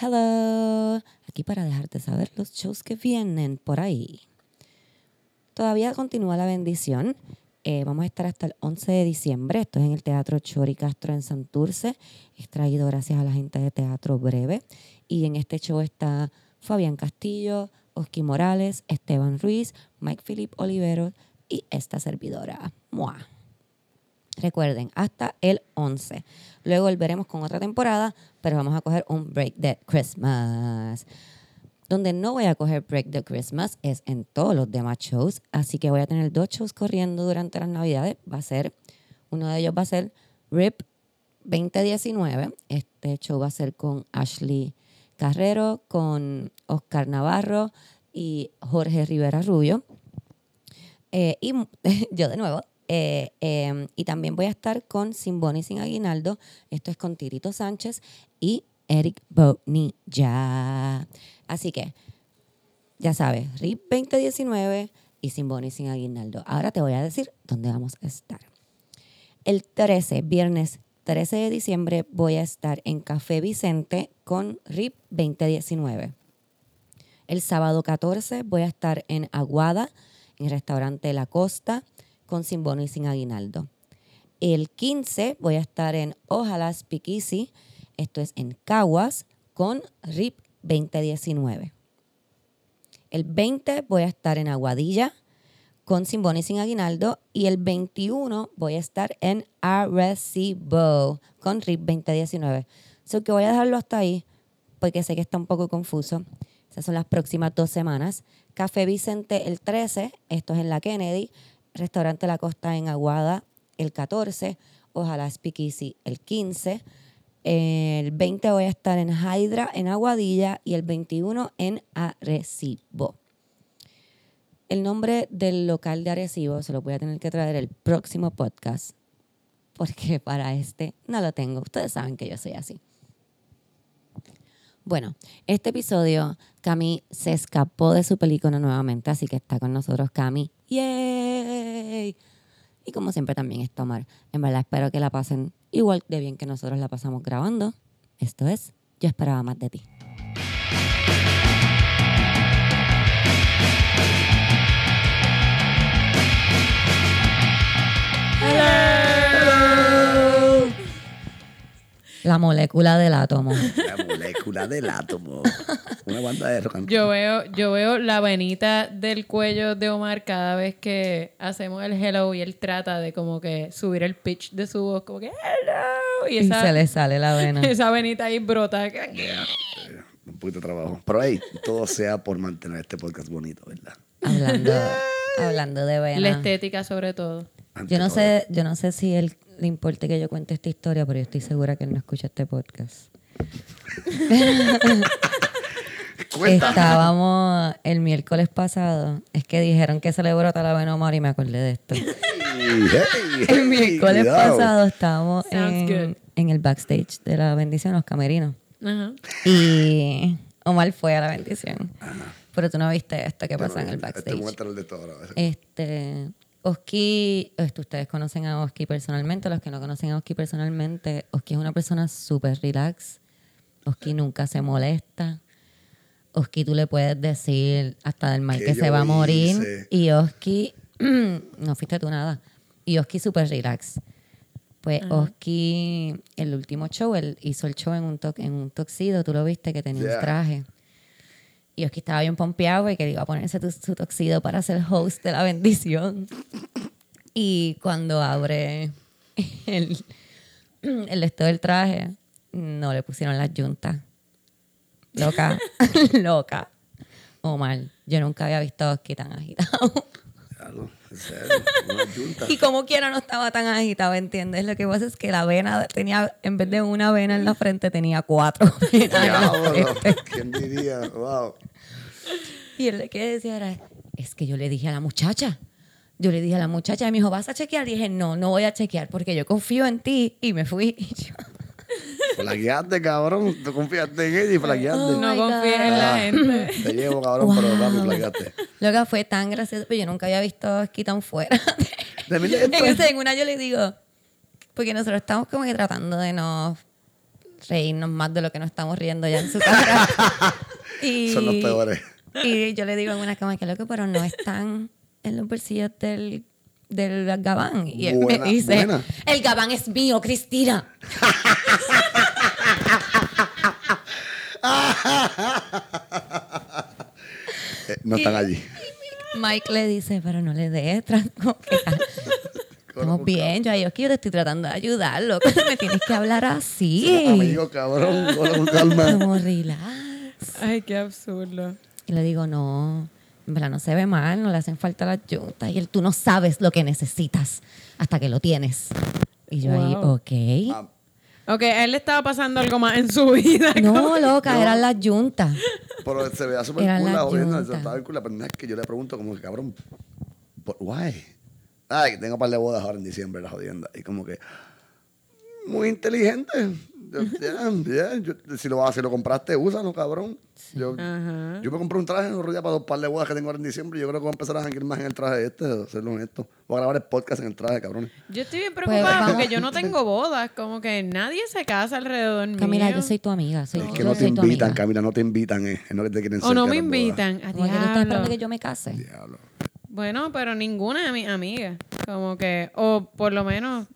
Hello, aquí para dejarte saber los shows que vienen por ahí. Todavía continúa la bendición. Eh, vamos a estar hasta el 11 de diciembre. Esto es en el Teatro Chori Castro en Santurce. Es traído gracias a la gente de Teatro Breve. Y en este show está Fabián Castillo, Oski Morales, Esteban Ruiz, Mike Philip Olivero y esta servidora. Mua. Recuerden, hasta el 11. Luego volveremos con otra temporada, pero vamos a coger un break de Christmas. Donde no voy a coger break de Christmas es en todos los demás shows, así que voy a tener dos shows corriendo durante las Navidades. Va a ser, uno de ellos va a ser RIP 2019. Este show va a ser con Ashley Carrero, con Oscar Navarro y Jorge Rivera Rubio. Eh, y yo de nuevo, eh, em, y también voy a estar con Sin y Sin Aguinaldo. Esto es con Tirito Sánchez y Eric Bonilla. Así que, ya sabes, RIP 2019 y Sin y Sin Aguinaldo. Ahora te voy a decir dónde vamos a estar. El 13, viernes 13 de diciembre, voy a estar en Café Vicente con RIP 2019. El sábado 14 voy a estar en Aguada, en el restaurante La Costa con Sin Bono y Sin Aguinaldo. El 15 voy a estar en Ojalá Speakeasy, esto es en Caguas, con RIP 2019. El 20 voy a estar en Aguadilla con Sin Bono y Sin Aguinaldo y el 21 voy a estar en Arecibo con RIP 2019. So que voy a dejarlo hasta ahí porque sé que está un poco confuso. Esas son las próximas dos semanas. Café Vicente el 13, esto es en la Kennedy. Restaurante La Costa en Aguada el 14, Ojalá Speakeasy el 15. El 20 voy a estar en Hydra, en Aguadilla, y el 21 en Arecibo. El nombre del local de Arecibo se lo voy a tener que traer el próximo podcast, porque para este no lo tengo. Ustedes saben que yo soy así. Bueno, este episodio, Cami se escapó de su película nuevamente, así que está con nosotros Cami. ¡Yay! Y como siempre también es Tomar. En verdad espero que la pasen igual de bien que nosotros la pasamos grabando. Esto es Yo esperaba más de ti. La molécula del átomo. La molécula del átomo. Una banda de rock. Yo veo, yo veo la venita del cuello de Omar cada vez que hacemos el hello y él trata de como que subir el pitch de su voz, como que hello. Y se le sale la vena. esa venita ahí brota. Un poquito de trabajo. Pero ahí, todo sea por mantener este podcast bonito, ¿verdad? hablando, hablando de La vena. estética sobre todo. Yo no todo. sé, yo no sé si él le importe que yo cuente esta historia, pero yo estoy segura que él no escucha este podcast. Estábamos el miércoles pasado. Es que dijeron que se le brota la vena a Omar y me acordé de esto. Hey, hey, El miércoles pasado estábamos en, el backstage de la bendición, los camerinos. Y Omar fue a la bendición. Pero tú no viste esto que pasa en el backstage. de todo. Este, Oski, esto, ustedes conocen a Oski personalmente, los que no conocen a Oski personalmente, Oski es una persona súper relax. Oski nunca se molesta. Oski tú le puedes decir hasta del mal Que que se va a morir. hice. Y Oski, no fuiste tú nada. Y Oski súper relax. Pues Oski, el último show, él hizo el show en un, to- en un toxido, tú lo viste que tenía Yeah. un traje. Y Oski estaba bien pompeado y que iba a ponerse su toxido para ser host de la bendición. Y cuando abre el, el esto del traje, no le pusieron las yuntas. Loca, loca. Omar, yo nunca había visto a Oski tan agitado. Y como quiera no estaba tan agitado, ¿entiendes? Lo que pasa es que la vena tenía, en vez de una vena en la frente, tenía cuatro. Wow. Y él lo que decía era, es que yo le dije a la muchacha, yo le dije a la muchacha, y me dijo, ¿vas a chequear? Y dije, no, no voy a chequear porque yo confío en ti. Y me fui. Y yo, Flaqueaste, cabrón. Tú confiaste en ella y flaqueaste. Oh No confíes en la Ah, gente. Te llevo, cabrón, pero Wow. papi, flaqueaste. Lo que fue tan gracioso, pero yo nunca había visto a Oski tan fuera. De mí, en, una yo le digo, porque nosotros estamos como que tratando de no reírnos más de lo que nos estamos riendo ya en su cara. y, Son los peores. Y yo le digo en una cama que loco, pero no están en los bolsillos del, del gabán. Y él Buena, me dice, buena. el gabán es mío, Cristina. Eh, no están allí. Mike le dice, pero no le des tran- como que, ah, Estamos bien, yo, yo, que yo te estoy tratando de ayudar, loco. Me tienes que hablar así. Amigo, cabrón, con calma. Como relax. Ay, qué absurdo. Y le digo, no, verdad no se ve mal, no le hacen falta las juntas. Y él, tú no sabes lo que necesitas hasta que lo tienes. Y yo ahí, ok. Ah, Ok, a él le estaba pasando algo más en su vida. No, loca, eran las juntas. Pero se veía súper cool la jodienda, yuntas. estaba bien cool. La pendeja es que yo le pregunto como que, cabrón, ¿por why? Ay, tengo un par de bodas ahora en diciembre, la jodienda. Y como que, muy inteligente. Yo, yeah, yeah, yo- si, lo, si lo compraste, úsalo, cabrón. Yo, Ajá. yo me compré un traje en rodilla para dos par de bodas que tengo ahora en diciembre. y Yo creo que voy a empezar a janguear más en el traje este, serlo honesto. Voy a grabar el podcast en el traje, cabrón. Yo estoy bien Pues, preocupada porque yo no tengo bodas. Como que nadie se casa alrededor mío. Camila, yo soy tu amiga. Soy, Es que no te invitan. Camila, no te invitan, eh. Es lo que te quieren O no me invitan. A tú estás esperando diablo. que yo me case. Diablo. Bueno, pero ninguna de mis amigas. Como que, o por lo menos,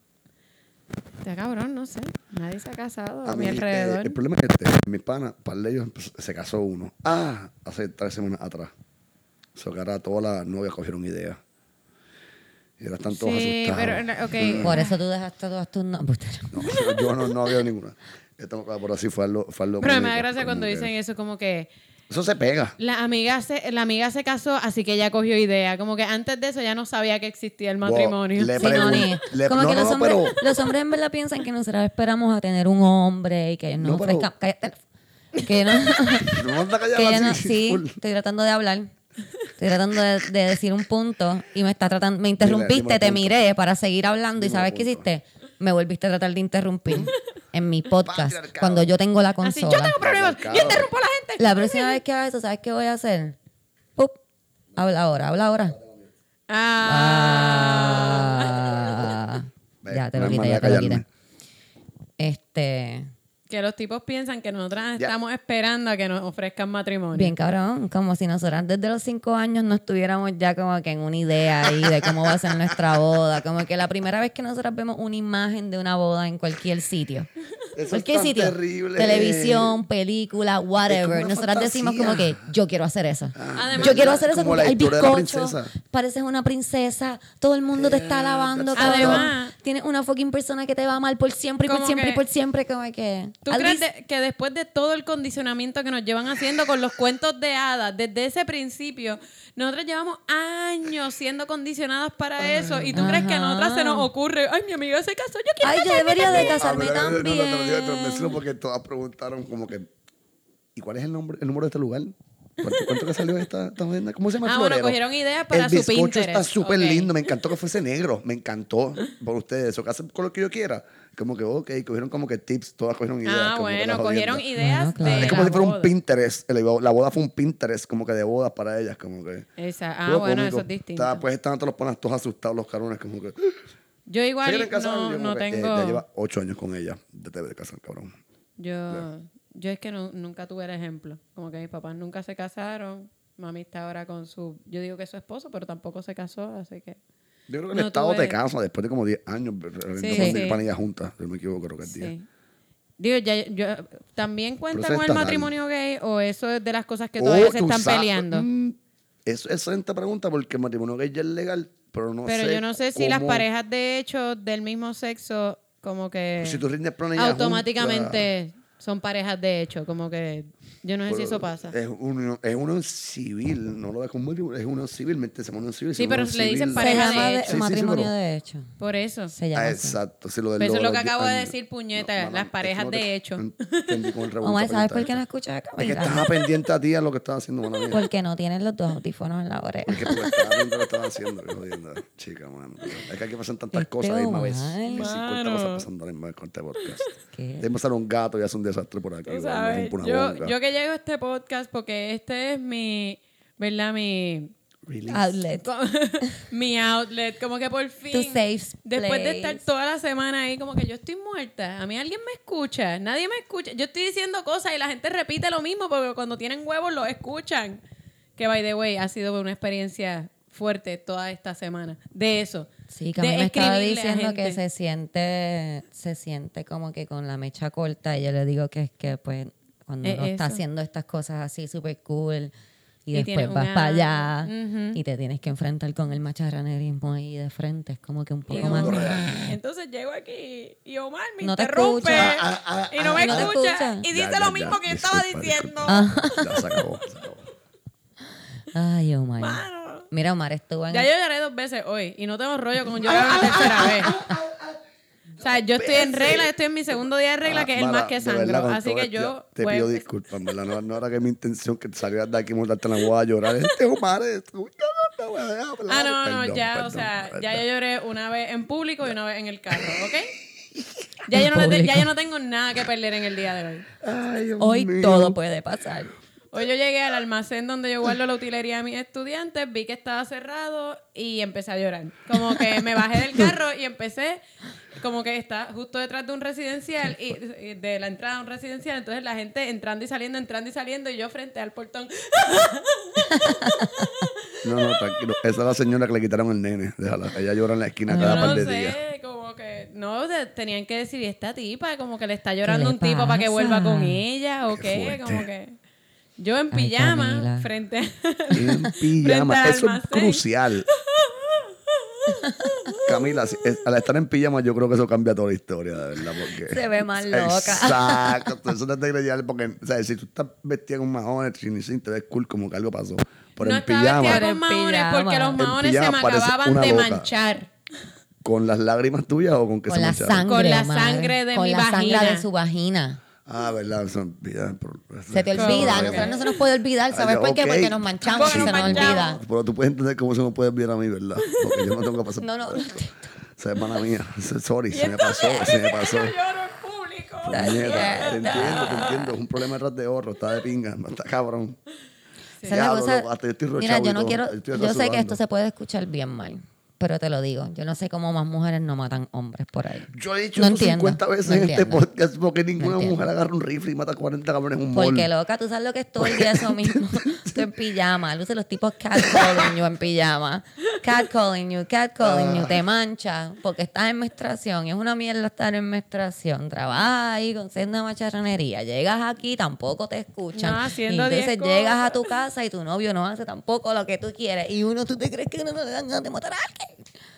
está cabrón, no sé. Nadie se ha casado a, A mi mí, alrededor. eh, el problema es que este, mis panas, par de ellos, pues, se casó uno. Ah, hace tres semanas atrás. So que ahora todas las novias cogieron ideas. Y ahora están todos sí, asustados. pero, ok. Por eso tú dejaste todas tus no- No, yo- yo no, no veo ninguna. Esto, por así fue algo, fue algo Pero me da gracia cuando que- dicen eso, como que Eso se pega. la amiga se, la amiga se casó, así que ella cogió idea. Como que antes de eso ya no sabía que existía el matrimonio. le Sí, no, ni- le- como no, que no, los, no, hombres, pero- los hombres en verdad piensan que nosotros esperamos a tener un hombre y que No, pero- ofrezcan. cállate. Que no, No anda que no- sí, estoy tratando de hablar. Estoy tratando de, de decir un punto y me está tratando, me interrumpiste, te punto. miré para seguir hablando y ¿sabes qué hiciste? Me volviste a tratar de interrumpir en mi podcast cuando yo tengo la Así, consola. yo tengo problemas, yo interrumpo a la gente. La próxima vez que haga eso, ¿sabes qué voy a hacer? Pup, habla ahora, habla ahora. Ah. Ah. Ya te lo quité, ya te lo quité. Este, Que los tipos piensan que nosotras estamos esperando a que nos ofrezcan matrimonio. bien cabrón, como si nosotras desde los cinco años no estuviéramos ya como que en una idea ahí de cómo va a ser nuestra boda. Como que la primera vez que nosotras vemos una imagen de una boda en cualquier sitio. Eso cualquier es tan sitio. terrible. Televisión, película, whatever. Nosotras decimos como que yo quiero hacer eso. Además- yo quiero hacer eso Como porque hay bizcocho, pareces una princesa, todo el mundo te está alabando. Además- tienes una fucking persona que te va amar por siempre y por siempre y por siempre, como que... ¿Tú at crees least- de- que después de todo el condicionamiento que nos llevan haciendo con los cuentos de hadas, desde ese principio, nosotros llevamos años siendo condicionadas para eso? ¿Y tú crees que a nosotras se nos ocurre, ay, mi amiga se casó, yo quiero Ay, yo debería de también"? casarme Ah, pero, no, no, no, te lo digo, también. porque todas preguntaron como que ¿y cuál es el nombre el número de este lugar? ¿Cuánto, cuánto que salió esta, esta jodienda? ¿Cómo se llama Ah, bueno, cogieron ideas para el su bizcocho Pinterest. está súper Ok. lindo. Me encantó que fuese negro. Me encantó por ustedes. Eso que hacen con lo que yo quiera. Como que, ok, cogieron como que tips. Todas cogieron ideas. Ah, como que la bueno, cogieron ideas Bueno, claro. de Es como la si fuera un boda. Pinterest. La boda fue un Pinterest como que de bodas para ellas. Como que... Esa- Ah, bueno, cómico. eso es distinto. Estaba- pues estaban todos los ponas todos asustados los cabrones. Como que... Yo ¿Se igual quieren casar? no, Yo no que, eh, tengo... ya lleva ocho años con ella. Te debe casar, cabrón. Yo, yo es que no- nunca tuve el ejemplo. Como que mis papás nunca se casaron. Mami está ahora con su... Yo digo que es su esposo, pero tampoco se casó, así que... Yo creo que el No Estado tuve- te casa después de como 10 años. Sí, Sí, panillas juntas. Yo me equivoco, creo que es 10. Sí. Digo, ya, yo, ¿también cuenta Pero con el matrimonio gay o eso es de las cosas que Oh, todavía se tú están sabes. peleando? Mm, Eso es excelente pregunta porque el matrimonio gay ya es legal, pero no Pero sé yo no sé si las parejas de hecho del mismo sexo como que Pues Si tú rindes automáticamente son parejas de hecho, como que yo no sé si eso pasa. Es unión, es unión civil, no lo ves como matrimonio, es unión civil, mente se unión civil. Sí, pero le dicen. Se pareja llama de de- hecho. Sí, sí, sí, matrimonio pero- de hecho. Por eso. Se llama Ah, exacto. Sí, lo del Pero eso es lo que de acabo de decir, puñeta, las parejas no de hecho. el Omar, ¿sabes por qué no escuchas a esto. Es que estaba pendiente a ti a lo que estaba haciendo, mano mía. Porque no tienes los dos audífonos en la oreja. Es que tú estabas viendo lo que haciendo, qué jodienda. Chica, mano. Es que aquí pasan tantas Este cosas a la misma vez. Omar. Hay 50 Mano. cosas pasando misma vez con este podcast. Un gato y hace un desastre por aquí. Sabes, yo, que llego a este podcast porque este es mi, ¿verdad? Mi Release. Outlet. Como- mi outlet, como que por fin. Tu safe Después de estar toda la semana ahí, como que yo estoy muerta. A mí alguien me escucha. Nadie me escucha. Yo estoy diciendo cosas y la gente repite lo mismo porque cuando tienen huevos lo escuchan. Que, by the way, ha sido una experiencia fuerte toda esta semana. De eso. Sí, que a mí me estaba diciendo que se siente, se siente como que con la mecha corta y yo le digo que es que pues cuando Es uno está haciendo estas cosas así súper cool y, después vas una- para allá y te tienes que enfrentar con el macharranerismo ahí de frente, es como que un poco más... Entonces llego aquí y Omar me No te interrumpe escucha. Ah, ah, y no me no escucha, escucha. y dice ya, lo ya. mismo que yo estaba diciendo. Ya se acabó. se acabó. Ay, Omar. Mano. Mira, Omar estuvo en... Ya yo lloré dos veces hoy y no tengo rollo con llorar una tercera vez. O sea, yo estoy en regla, estoy en mi segundo día de regla, Ah, que es el Mara, más que verdad, sangro. Así que esto, yo. Te pues, pido disculpas, en ¿verdad? No, no era que mi intención que salieras de aquí y montarte en la boda a llorar. Este Omar, esto, uy, no. Ah, no, no, Perdón, ya, o sea, perdón. ya yo lloré una vez en público y una vez en el carro, ¿ok? Ya yo, no te- ya yo no tengo nada que perder en el día de hoy. Ay, Dios Hoy mío. todo puede pasar. Hoy yo llegué al almacén donde yo guardo la utilería de mis estudiantes, vi que estaba cerrado y empecé a llorar. Como que me bajé del carro y empecé, como que está justo detrás de un residencial y de la entrada a un residencial, entonces la gente entrando y saliendo, entrando y saliendo y yo frente al portón. No, no, tranquilo. Esa es la señora que le quitaron el nene. Déjala. Ella llora en la esquina cada no par de días. sé, como que no de- tenían que decir "¿Y esta tipa, como que le está llorando le un tipo para que vuelva con ella o Qué como que yo en Ay, pijama Camila. frente a En pijama. Frente al Eso es almacén. crucial. Camila, si- es- al estar en pijama, yo creo que eso cambia toda la historia, de verdad. Porque... Se ve más loca. Exacto. Eso te tiene que llevar porque, o sea, si tú estás vestida con mahones, chinisín, te ves cool como que algo pasó. Pero no en pijama, Pero con en maones porque los En maones se me acababan de manchar. ¿con las lágrimas tuyas o con que Con se la mancharon? sangre, Con la sangre de Con mi la sangre vagina. de su vagina. Ah, verdad. Ya, por- Se te olvida, a nosotros no se nos puede olvidar, ¿sabes por qué? Porque nos manchamos y se nos manchamos. olvida. Pero tú puedes entender cómo se me puede olvidar a mí, ¿verdad? Porque yo no tengo que pasar. No, no. Se es pana mía. Sorry, se me pasó, se me pasó. yo lloro en público. Puñeta, Te entiendo, te entiendo. Es un problema detrás de otro. Está de pinga. Está cabrón. Esa hasta yo estoy Mira, yo no quiero. Yo sé que esto se puede escuchar bien mal, pero te lo digo. Yo no sé cómo más mujeres no matan hombres por ahí. Yo he dicho No esto entiendo, 50 veces no en este podcast porque ninguna mujer agarra un rifle y mata 40 cabrones en un mall. Porque loca, tú sabes lo que es todo el día eso mismo. Tú en pijama, luce los tipos catcalling you en pijama. Catcalling you, catcalling you, te mancha porque estás en menstruación. y Es una mierda estar en menstruación. Trabajas ahí con senda macharranería. Llegas aquí, tampoco te escuchan. No, y entonces 10 llegas a tu casa y tu novio no hace tampoco lo que tú quieres. Y uno, ¿tú te crees que no le dan ganas de matar a alguien?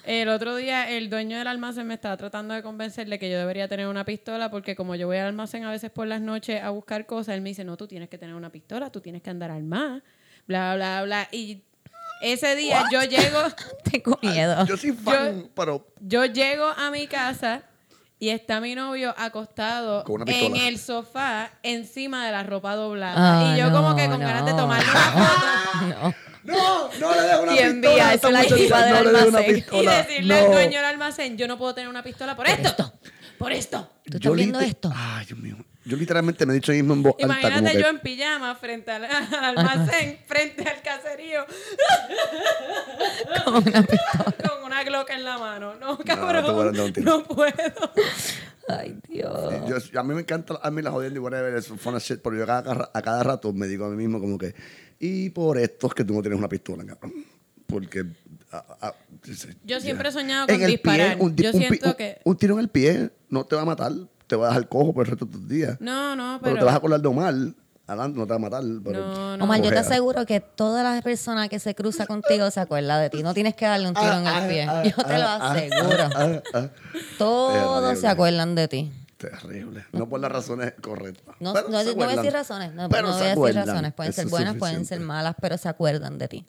El otro día el dueño del almacén me estaba tratando de convencer de que yo debería tener una pistola porque como yo voy al almacén a veces por las noches a buscar cosas, él me dice, no, tú tienes que tener una pistola, tú tienes que andar armada, bla, bla, bla. Y ese día yo llego, Tengo miedo. Yo soy fan, pero yo llego a mi casa y está mi novio acostado en pistola. el sofá encima de la ropa doblada. Ah, y yo como que con ganas de no, tomarle una foto. No. no, no le dejo una Y pistola. envía la del no le una almacén. Y pistola. decirle no. al dueño del almacén, yo no puedo tener una pistola por esto. esto. Por esto. ¿Tú estás viendo esto? Ay, Dios mío. Yo literalmente me he dicho ahí mismo en voz alta Imagínate que... yo en pijama frente al, al almacén, frente al caserío, Con una pistola. Una Glock en la mano. No, cabrón, no puedo. Ay, Dios. Yo- a mí me encanta a mí la jodienda y whatever, es fun shit, pero yo a cada, a cada rato me digo a mí mismo como que, y por esto es que tú no tienes una pistola, cabrón. Porque... Yo siempre he soñado con En disparar. Pie, un, Yo un siento un- que- Un tiro en el pie no te va a matar, te va a dejar cojo por el resto de tus días. No, no, pero, pero... te vas a acordar de Omar, adelante no te va a matar. Pero No, no. Omar, yo te aseguro que toda la persona que se cruza contigo se acuerda de ti. No tienes que darle un tiro en el pie. Yo te lo aseguro. Ah, ah, Todos Terrible. se acuerdan de ti. terrible. No por las razones correctas. No, Pero no, no voy a decir razones. No, Pero no voy a decir acuerdan. razones. Pueden Eso ser buenas, pueden ser malas, pero se acuerdan de ti.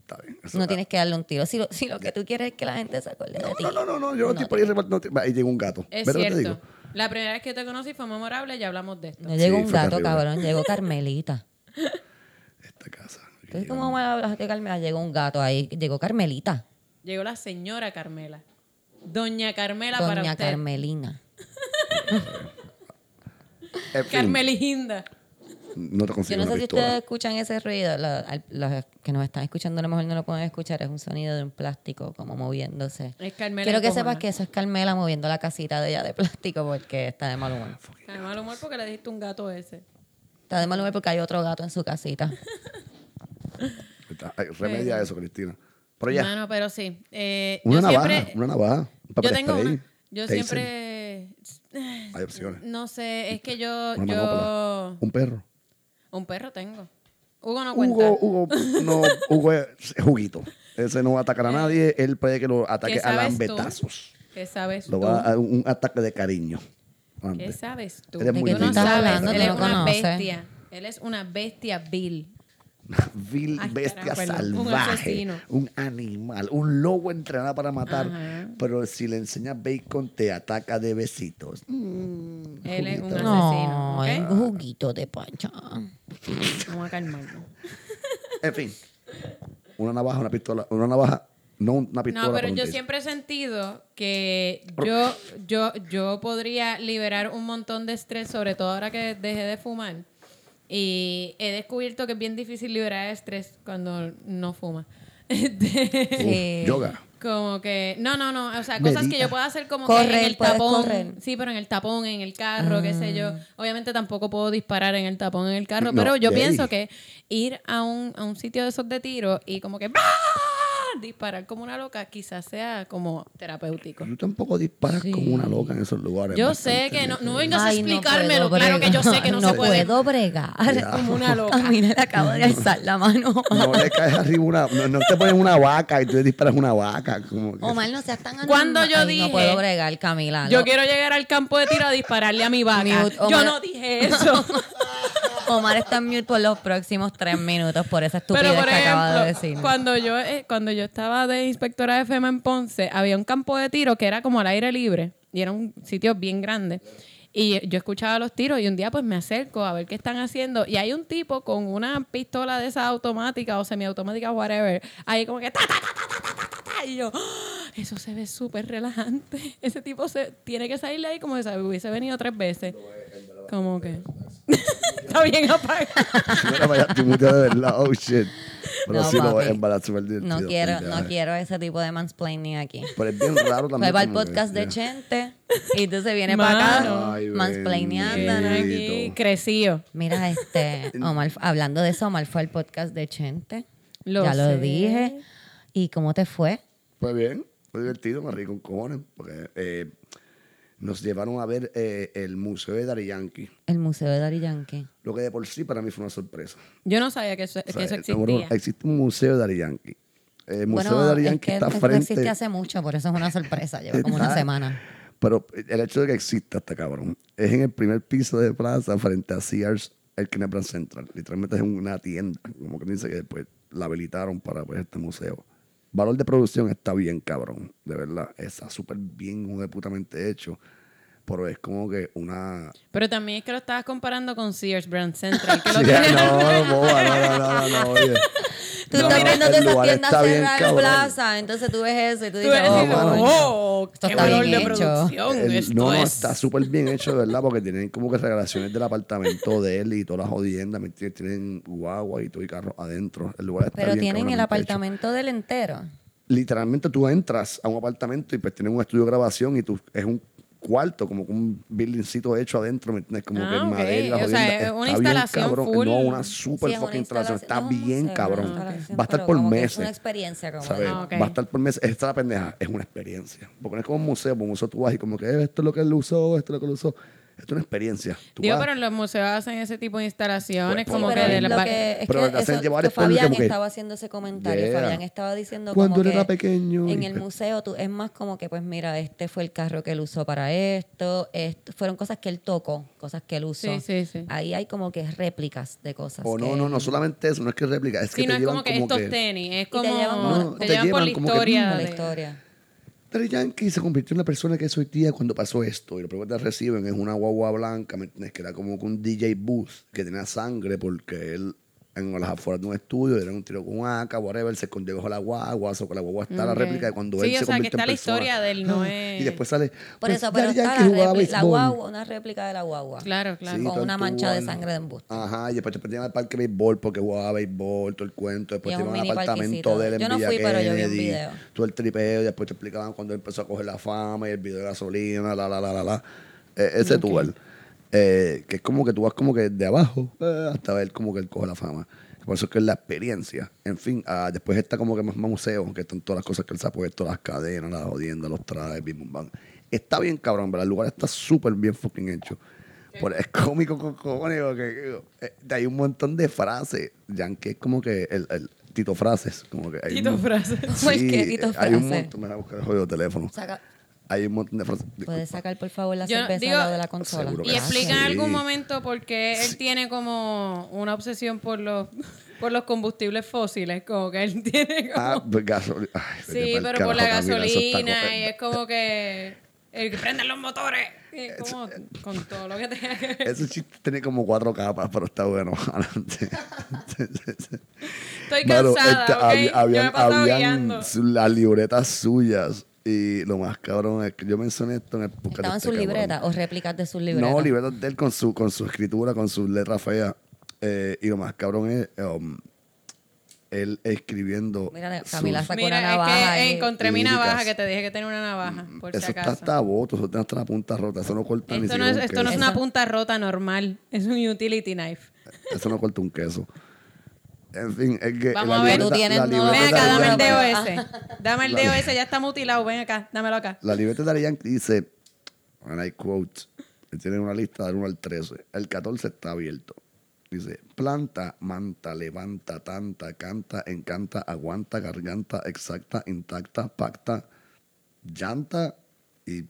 Está bien. eso No está- tienes que darle un tiro. Si lo, si lo que tú quieres es que la gente se acuerde de ti. No, no, no, no, yo no estoy por ahí repartiendo. Ahí llegó un gato. Es ¿Ves lo que te cierto. digo? La primera vez que te conocí fue memorable, ya hablamos de esto. Llegó Sí, un gato, terrible. cabrón. Llegó Carmelita. Esta casa. Entonces, ¿cómo me hablas de Carmelita? Llegó un gato ahí. Llegó Carmelita. Llegó la señora Carmela. Doña Carmela para Doña usted. Carmelina. En fin, Carmeliginda. No te Yo no una sé si pistola. ustedes escuchan ese ruido. lo- al- los que nos están escuchando a lo mejor no lo pueden escuchar. Es un sonido de un plástico como moviéndose. Es Carmela Quiero que sepas que eso es Carmela moviendo la casita de ella de plástico porque está de mal humor. Está de mal humor porque le dijiste un gato ese. Está de mal humor porque hay otro gato en su casita. Remedia eso, Cristina. Pero ya, Bueno, pero sí. Eh, una yo navaja, siempre, una navaja. un yo tengo spray, una. Yo taser. siempre. Hay opciones. No sé, es que yo. Una yo manopla. Un perro. Un perro tengo. Hugo no cuenta. Hugo, Hugo, no, Hugo es juguito. Ese no va a atacar a nadie. Él puede que lo ataque ¿Qué a lambetazos. ¿Qué sabes Lo tú? va a un ataque de cariño. ¿Qué Ande. sabes tú? Eres muy Tú no sabes. Él es una bestia. Él es una bestia vil. Vil Ay, bestia carajo, perdón. Un salvaje. Un, animal. Un lobo entrenado para matar. Ajá. Pero si le enseñas bacon, te ataca de besitos. Mm, Él es un juguito. asesino. No, es ¿ok? un juguito de pancha. Vamos a calmarnos. En fin. Una navaja, una pistola. Una navaja, no una pistola. No, pero yo siempre he sentido que yo, yo, yo podría liberar un montón de estrés, sobre todo ahora que dejé de fumar. Y he descubierto que es bien difícil liberar estrés cuando no fuma. Este, Uf. Yoga. como que, no, no, no, o sea, cosas que yo pueda hacer como que Correr, en el tapón. correr. Sí, pero en el tapón, en el carro, qué sé yo. Obviamente tampoco puedo disparar en el tapón, en el carro, No, pero yo pienso que ir a un, a un sitio de esos de tiro y como que ¡ah! Disparar como una loca quizás sea como terapéutico. Tú tampoco disparas como una loca en esos lugares. Yo sé que no, no vengas a Ay, no explicármelo. claro que yo sé que no, se puede. puedo bregar. Ya. Como una loca. A mí le acabo de alzar la mano. No le caes arriba una. No, no te pones una vaca y tú disparas una vaca. Como que- Omar, no seas tan Cuando yo Ay, dije- No puedo bregar, Camila. Yo no. quiero llegar al campo de tiro a dispararle a mi vaca. Mute, yo no dije eso. Omar está en mute por los próximos tres minutos por esa Pero estupidez por que acaba de ejemplo, decir. cuando yo eh, cuando yo estaba de inspectora de FEMA en Ponce, había un campo de tiro que era como al aire libre y era un sitio bien grande. Y yo escuchaba los tiros y un día pues me acerco a ver qué están haciendo y hay un tipo con una pistola de esa automática o semiautomática whatever, ahí como que ta ta ta ta ta ta, ta, ta, ta, y yo, "Ah, eso se ve súper relajante. Ese tipo se tiene que salir de ahí como si se hubiese venido tres veces. Como que está bien apagado. Mira, vaya, tú muteas de verdad. Oh shit. Pero No, sí lo papi. es en verdad súper divertido. no quiero, Ya. no quiero ese tipo de mansplaining aquí. Pero es bien raro también. Fue para el podcast de. Chente y entonces viene para acá mansplaineando. aquí crecido. Mira, este, Omar, hablando de eso, Omar fue al podcast de Chente. Lo ya lo dije. ¿Y cómo te fue? Fue bien, fue divertido, me reí con cojones. Porque eh, nos llevaron a ver eh, el museo de Dari Yankee. El Museo de Dari Yankee. Lo que de por sí para mí fue una sorpresa. Yo no sabía que eso, O que sea, eso eh, existía. existe un museo de Dari Yankee. El museo bueno, de Dari es Yankee que está frente. existe hace mucho, por eso es una sorpresa. Lleva como una Está- semana. Pero el hecho de que exista este cabrón es en el primer piso de plaza frente a Sears, el Kenneth Branch Central. Literalmente es una tienda, como que dice que después la habilitaron para pues, este museo. Valor de producción está bien cabrón, de verdad. Está súper bien, de putamente hecho. Pero es como que una... Pero también es que lo estabas comparando con Sears Brand Central. Que lo Sí, tiene- no, boba, no, no, no, no, no, oye. Tú No, estás viendo todas esas tiendas cerradas en plaza, entonces tú ves eso y tú Tú dices, oh, mano. oh, Esto qué está valor bien de hecho. producción. El- esto no, no, es. está súper bien hecho, de verdad, porque tienen como que regalaciones del apartamento de él y todas las jodiendas, ¿me entiendes? Tienen guagua y todo y carros adentro. El lugar está Pero bien tienen el hecho. apartamento del entero. Literalmente tú entras a un apartamento y pues tienen un estudio de grabación y tú es un cuarto, como un buildingcito hecho adentro, ¿me entiendes? Como Ah, que en ok. madera, O sea, es una bien instalación cabrón. full. No, una super Sí, fucking instalación. Está no, bien cabrón. Va a estar por meses. Es una experiencia como ¿sabes? Ah, ok. Va a estar por meses. Esta es la pendeja, es una experiencia. Porque no es como un museo, porque un museo tú vas y como que "Eh, esto es lo que él usó, esto es lo que él usó. Es una experiencia. Tú Digo, vas- pero en los museos hacen ese tipo de instalaciones Pues, como pero que de lo la- que es Pero que te hacen eso- llevar que es público Fabián como que- estaba haciendo ese comentario. Yeah. Fabián estaba diciendo Cuando como él que era pequeño en y el museo tú, es más como que, pues mira, este fue el carro que él usó para esto, esto fueron cosas que él tocó, cosas que él usó. Sí, sí, sí. Ahí hay como que réplicas de cosas. O no, que- no, no solamente eso, no es que réplica, es que Sí, te no es llevan como que estos tenis, es te como llevan No, te, te llevan por la llevan como que, historia. mm, la de- historia. Daddy Yankee se convirtió en la persona que soy tía cuando pasó esto. Y lo primero que reciben es una guagua blanca, ¿me entiendes? Que era como un DJ booth que tenía sangre porque él en las afueras de un estudio, le dieron un tiro con un AK, whatever, se escondió bajo la guagua, so que la guagua está la réplica de cuando Sí, él o se sea, que está en la persona. historia de él, no Ah, es- Y después sale... Por pues, eso, pero está la, la guagua, una réplica de la guagua. Claro, claro. Sí, Con una mancha de sangre de embuste. Ajá, y después te metían al parque de béisbol porque jugaba béisbol, todo el cuento. Después te iban al apartamento de él en Yo no fui, pero yo vi un Kennedy, video. Todo el tripeo, y después te explicaban cuando él empezó a coger la fama y el video de gasolina, la, la, la, la, la. Eh, ese tour. Eh, que es como que tú vas como que de abajo eh, hasta ver como que él coge la fama. Por eso es que es la experiencia. En fin, ah, después está como que más, más museo, que están todas las cosas que él se ha puesto, las cadenas, las jodiendas, los trajes, bim, bum, bam. Está bien cabrón, ¿verdad? El lugar está súper bien fucking hecho. Por- es cómico con cojones, porque eh, hay un montón de frases. Yankee es como que el, el Tito Frases. Como que hay Tito un- Frases. ¿Por qué Tito Hay un Frases? montón, me voy a buscar el jodido teléfono. Saca- Hay un montón de frases. ¿Puedes sacar, por favor, la Yo cerveza digo- al lado de la consola? Y explica en Sí. algún momento por qué él tiene como una obsesión por los por los combustibles fósiles, como que él tiene como... Ah, pues gasolina. Ay, sí, pero por la gasolina y es como que el que prenden los motores, con todo lo que tenga que ver. Ese chiste tiene como cuatro capas, pero está bueno. Adelante. Estoy cansada, este, me habían, he pasado habían guiando. su- las libretas suyas. Y lo más cabrón es que yo mencioné esto en el podcast. ¿Estaban este sus cabrón. libretas o réplicas de sus libretas? No, libretas de él con su, con su escritura, con sus letras feas. Eh, y lo más cabrón es um, él escribiendo. Mira, sus- Camila sacó Mira, una es navaja. que ahí. encontré mi navaja, que te dije que tenía una navaja, por Eso si está acaso. hasta voto, eso tiene hasta la punta rota. Eso no corta ni Esto no, siquiera es, un esto no es una punta rota normal, es un utility knife. Eso no corta un queso. En fin, es que. Vamos la a ver. libreta- Tú tienes, la no, libreta Ven acá, dame el dedo ese. Dame el dedo ese, ya está mutilado. Ven acá, dámelo acá. La libreta de Yankee dice, and I quote, él tiene una lista del 1 al 13. El 14 está abierto. Dice, planta, manta, levanta, tanta, canta, encanta, aguanta, garganta, exacta, intacta, pacta, llanta y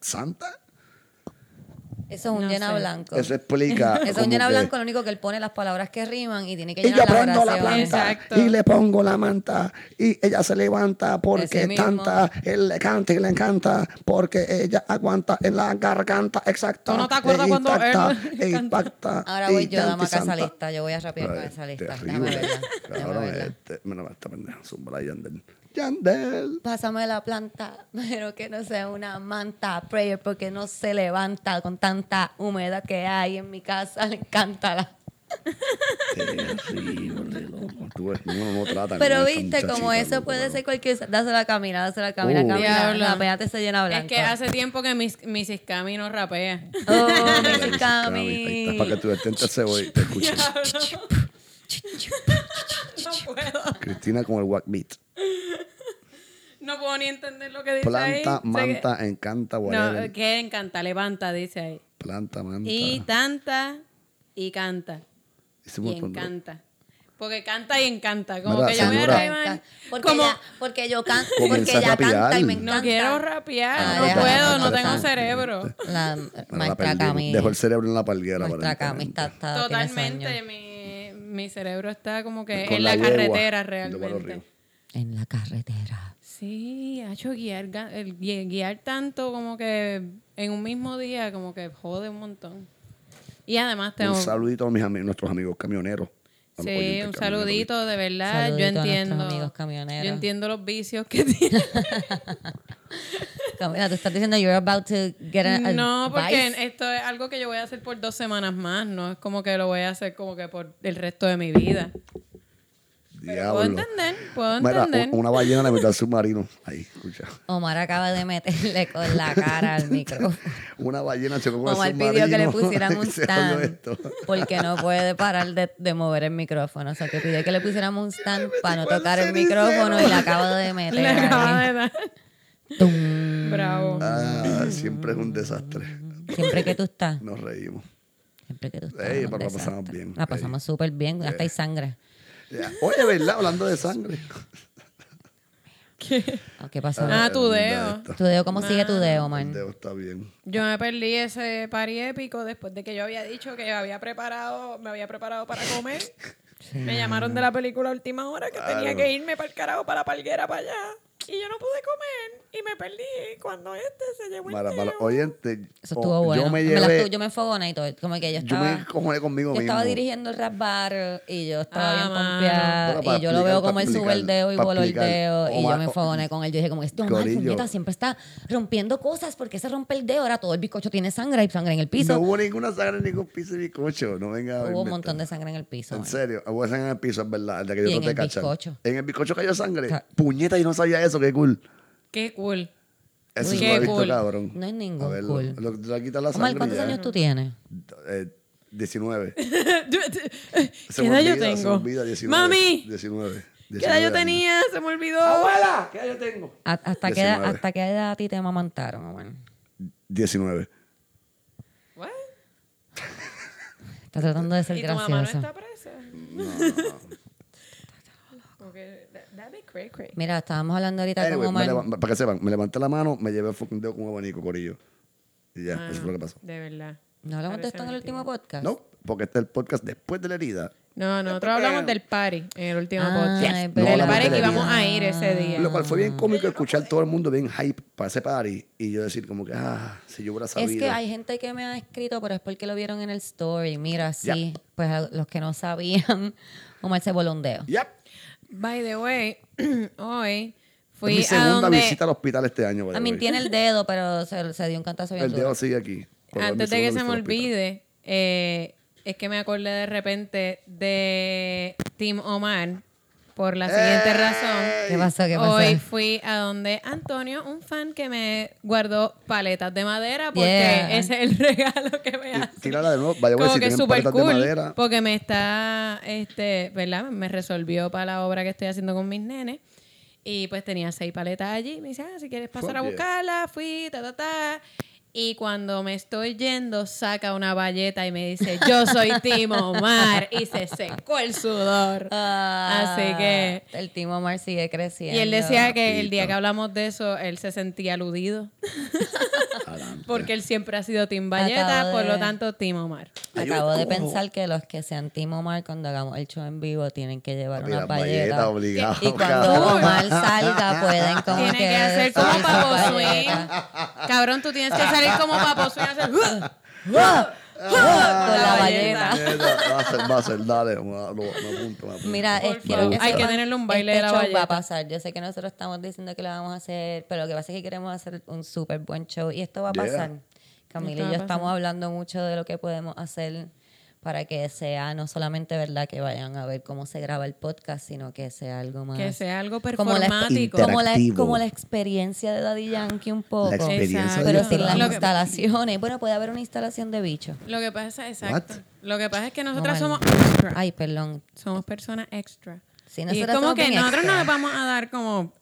santa. Eso es un No llena sé. blanco. Eso explica. Eso es un llena que- blanco, lo único que él pone las palabras que riman y tiene que Y yo llenar las prendo la oraciones. planta Exacto. y le pongo la manta y ella se levanta porque mismo. tanta, él le canta y le encanta porque ella aguanta en la garganta exacta. ¿Tú no te acuerdas e cuando intacta, él e impacta, Ahora voy yo, llanta dame y acá esa santa. lista. Yo voy a rapear con esa lista. terrible. Déjame verla. déjame Cabrón, verla. este, mira, esta pendeja, zumba, Yandel. Yandel. Pásame la planta, pero que no sea una manta prayer porque no se levanta con tanta humedad que hay en mi casa. Le encanta la... Pero viste, como eso puede ser cualquier... Dásela a Camila, dásela a Camila. Uh. Camila, rapéate ese llena blanco. Es que hace tiempo que mis, Mrs. Cami no rapea. Oh, ahí está, Para que Cami. tú detentes te escuches. no puedo. Cristina con el wack beat. No puedo ni entender lo que dice Planta, ahí. Sé que- manta, encanta, No, whatever. que encanta, levanta, dice ahí. Planta, manta. Y tanta y canta. Y de- encanta. Porque canta y encanta. Como Mira, que yo me arriba. Porque, Como, ella, porque yo canto, porque ella canta y me No encanta. no quiero rapear, Ah, no deja, puedo, no tengo cerebro. La Bueno, la maestra perdimos. Cami. Dejó el cerebro en la palguera. Nuestra Cami aparentemente. está, está, tiene Totalmente, mi, mi cerebro está como que Con en la carretera realmente. En la carretera. Sí, ha hecho guiar, el guiar tanto como que en un mismo día como que jode un montón. Y además tengo... Un saludito a mis ami- nuestros amigos camioneros. Sí, un camioneros. saludito, de verdad. Saludito yo entiendo. amigos camioneros. Yo entiendo los vicios que tiene. Camila, tú estás diciendo you're about to get a, no, porque esto es algo que yo voy a hacer por dos semanas más. No es como que lo voy a hacer como que por el resto de mi vida. Pero Diablo. puedo entender, puedo Mira, entender. una ballena le metió al submarino. Ahí, escucha. Omar acaba de meterle con la cara al micrófono. Una ballena chocó con Omar el submarino. pidió que le pusieran un stand porque no puede parar de, de mover el micrófono. O sea, que pidió que le pusiéramos un stand para no tocar el micrófono y le acabo de meter. Le acaba de dar. Tum. Bravo. Ah, siempre es un desastre. Siempre que tú estás. Nos reímos. Siempre que tú estás. Ey, pero la pasamos bien. La pasamos súper bien. Hasta hay sangre. Ya. Oye, ¿verdad? Hablando de sangre. Oh, ¿Qué pasó? Ah, tu Eh, dedo. ¿Tu dedo? ¿Cómo sigue tu dedo, man? dedo está bien. Yo me perdí ese party épico después de que yo había dicho que había preparado, me había preparado para comer. Me llamaron de la película a última hora que tenía que irme para el carajo, para la palguera, para allá. Y yo no pude comer. y me perdí cuando este se llevó el Para, para los oyentes, Eso o- estuvo bueno. yo me llevé, estuvo- yo me enfogoné y todo. Como que yo yo estaba... me cojoné conmigo Yo mismo. estaba dirigiendo el rap bar y yo estaba Ah, bien pompeada. Para y yo lo veo para como él sube el dedo y para voló el dedo. Y yo me enfogoné con él. Yo dije, como este Omar, puñeta, siempre está rompiendo cosas. porque se rompe el dedo? Ahora todo el bizcocho tiene sangre y sangre en el piso. No hubo ninguna sangre en ningún piso de bizcocho. No venga a Hubo un montón de sangre en el piso. En man. serio, hubo sangre en el piso, es verdad. El de que yo Y en el bizcocho. En el bizcocho cayó sangre. Puñeta, yo no sabía eso, qué cool. Qué cool. Eso Uy, qué lo he visto, cool. cabrón. No es ningún A verlo. cool. Lo, lo la Omar, sangre. ¿cuántos ya. años tú tienes? Eh, 19. Se ¿Qué me edad yo olvida, Se me tengo? olvida, 19. Mami, 19. ¿qué edad yo 19 tenía? Se me olvidó. Abuela, ¿qué edad yo tengo? ¿A- ¿Hasta qué, edad, 19. ¿Hasta qué edad a ti te amamantaron, Omar? 19. What? Estás tratando de ser ¿Y tu mamá no está presa? No, no, no. Porque that- that'd be cray cray. Mira, estábamos hablando ahorita Anyway, con me Omar. leva- para que sepan, me levanté la mano, me llevé el fucking dedo con un abanico, corillo. Y ya, Ah, eso fue lo que pasó. De verdad. ¿No hablamos de esto en el último podcast? No, porque este es el podcast después de la herida. No, nosotros hablamos del party en el último Ah, podcast. es del verdad. party que No, íbamos a ir ese día. Lo cual fue bien cómico escuchar todo el mundo bien hype para ese party y yo decir como que, ah, si yo hubiera sabido. Es que hay gente que me ha escrito, pero es porque lo vieron en el story. Mira, sí, pues a los que no sabían, Omar se dedo. Yep. By the way, hoy Es fui mi a segunda donde... visita al hospital este año. A mí tiene el dedo, pero se, se dio un cantazo bien El dedo sigue aquí. es mi Antes de que se me olvide, eh, es que me acordé de repente de Team Omar por la siguiente ¡Ey! razón. ¿Qué pasó? ¿Qué pasó? Hoy fui a donde Antonio, un fan que me guardó paletas de madera porque Yeah. ese es el regalo que me hace. Tírala de nuevo. Vaya, Como si que tienen súper paletas cool de madera. porque me está, este, ¿verdad? Me resolvió para la obra que estoy haciendo con mis nenes. Y pues tenía seis paletas allí. Me dice, ah, si quieres pasar Fuck a yeah. buscarla, fui, ta, ta, ta. Y cuando me estoy yendo, saca una valleta y me dice, yo soy Timo Omar. Y se secó el sudor. Ah, Así que- El Team Omar sigue creciendo. Y él decía que el día que hablamos de eso, él se sentía aludido. Porque él siempre ha sido Team Valleta, por lo tanto, Team Omar. Acabo de pensar que los que sean Team Omar, cuando hagamos el show en vivo, tienen que llevar una galletas, obligado, Y cuando. Omar salga, pueden como Tiene que... que hacer como Papo Swing. Cabrón, tú tienes que salir como Papo Swing. Hacer... Con la valleta. Va a ser, va a ser, dale, me, me apunto, me apunto. Mira, es, favor. que Hay que tenerle un baile este de la show va valleta. a pasar. Yo sé que nosotros estamos diciendo que lo vamos a hacer, pero lo que pasa es que queremos hacer un súper buen show y esto va a Yeah. pasar. Camila y yo estamos hablando mucho de lo que podemos hacer para que sea no solamente verdad que vayan a ver cómo se graba el podcast, sino que sea algo más Que sea algo como la, performático. como, la, como la experiencia de Daddy Yankee un poco. La experiencia Pero sin las Lo que- instalaciones. Bueno, puede haber una instalación de bicho. Lo que pasa es exacto. What? Lo que pasa es que nosotras No, somos extra. Ay, perdón. Somos personas extra. Sí, y es como que nosotros no les vamos a dar como.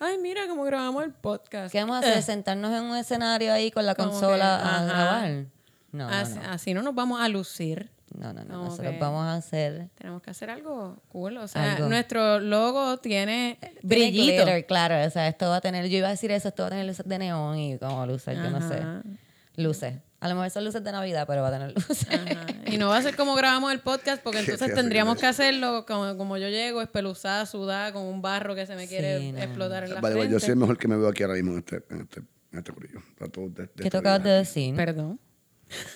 Ay, mira cómo grabamos el podcast. ¿Qué vamos a hacer? ¿Sentarnos en un escenario ahí con la Como consola que, a ajá. grabar? No, así, no. así no nos vamos a lucir. No, no, no. Como Nosotros que- vamos a hacer Tenemos que hacer algo cool. O sea, Algo. nuestro logo tiene Tiene brillito. glitter, claro. O sea, esto va a tener, yo iba a decir eso, esto va a tener luces de neón y como luces, yo no sé. Luces. A lo mejor son luces de Navidad, pero va a tener luces. Ajá. Y no va a ser como grabamos el podcast, porque entonces tendríamos que hacerlo como, como yo llego, espeluzada, sudada, con un barro que se me quiere Sí, no. explotar en la way, frente. yo soy el mejor que me veo aquí ahora mismo en este, en este, en este corillo. Para todos de- de ¿Qué acabas de decir? Perdón.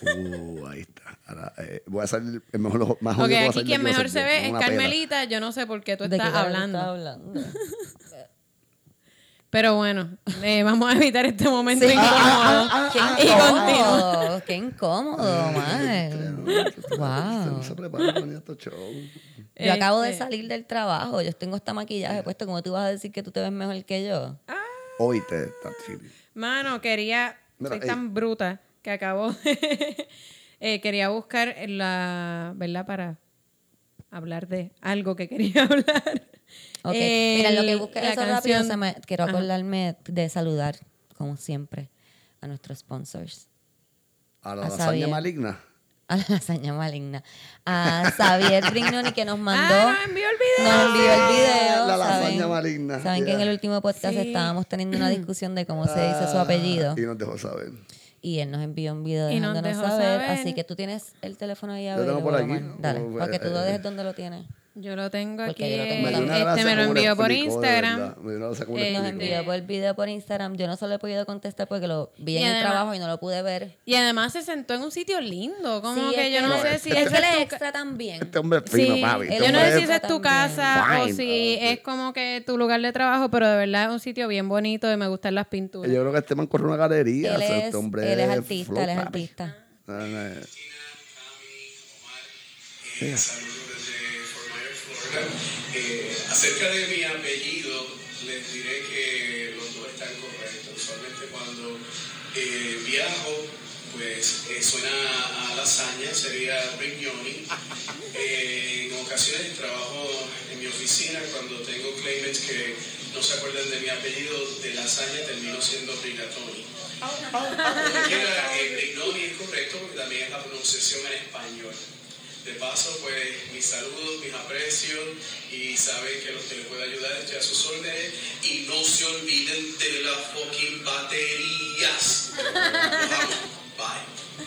Uh, ahí está. Ahora, eh, voy a salir el mejor, más Ok, aquí quien mejor se ve con es. Carmelita. Yo no sé por qué tú ¿De qué estás hablando. estás hablando? Pero bueno, eh, vamos a evitar este momento Sí. incómodo. ¡Qué y continúa. incómodo! ¡Qué incómodo, man! No ¡Wow! se prepara para estos shows. Yo acabo de Este, salir del trabajo. Yo tengo esta maquillaje puesto. ¿Cómo tú vas a decir que tú te ves mejor que yo? Hoy te está chile. Mano, quería. Mira, soy ey. tan bruta que acabo. eh, quería buscar la. ¿Verdad? Para hablar de algo que quería hablar. Ok, mira, lo que busqué la eso rápido, canción- se me, quiero Ajá. acordarme de saludar, como siempre, a nuestros sponsors. A la A lasaña Xavier. maligna. A la lasaña maligna. A Xavier Brignoni que nos mandó. Ah, nos envió el video. Nos envió el video. La lasaña ¿saben? maligna. Saben que en Yeah. el último podcast Sí. estábamos teniendo una discusión de cómo se dice su apellido. Y nos dejó saber. Y él nos envió un video Y nos dejándonos dejó saber, saber. Así que tú tienes el teléfono ahí Lo tengo por available, aquí. Omar. Dale, para que tú lo eh, dejes donde lo tienes. Yo lo tengo aquí. Yo lo tengo eh, también. una este me lo envió por Instagram. Me dio una le Eh, envió por el video por Instagram. Yo no solo he podido contestar porque lo vi en Y el además- trabajo y no lo pude ver. Y además se sentó en un sitio lindo. Como Sí, que es yo no No, sé es- si es que él es es extra también. Este hombre es fino, Sí, papi. Este yo no sé si es- esa es tu también. casa o Fine. si Ah, es como que tu lugar de trabajo, pero de verdad es un sitio bien bonito y me gustan las pinturas. Yo creo que este man corre una galería. Él o sea, es, este hombre él es artista, flow, él es artista. Ah, no, Eh, acerca de mi apellido, les diré que los dos están correctos. Usualmente cuando eh, viajo, pues eh, suena a lasaña, sería Brignoni. En ocasiones trabajo en mi oficina cuando tengo claimants que no se acuerdan de mi apellido de lasaña, termino siendo Brigatoni. Como quiera, Brignoni es correcto porque también es la pronunciación en español. De paso, pues mis saludos, mis aprecios y saben que lo que les puede ayudar estoy a sus órdenes y no se olviden de las fucking baterías. Los. Bye.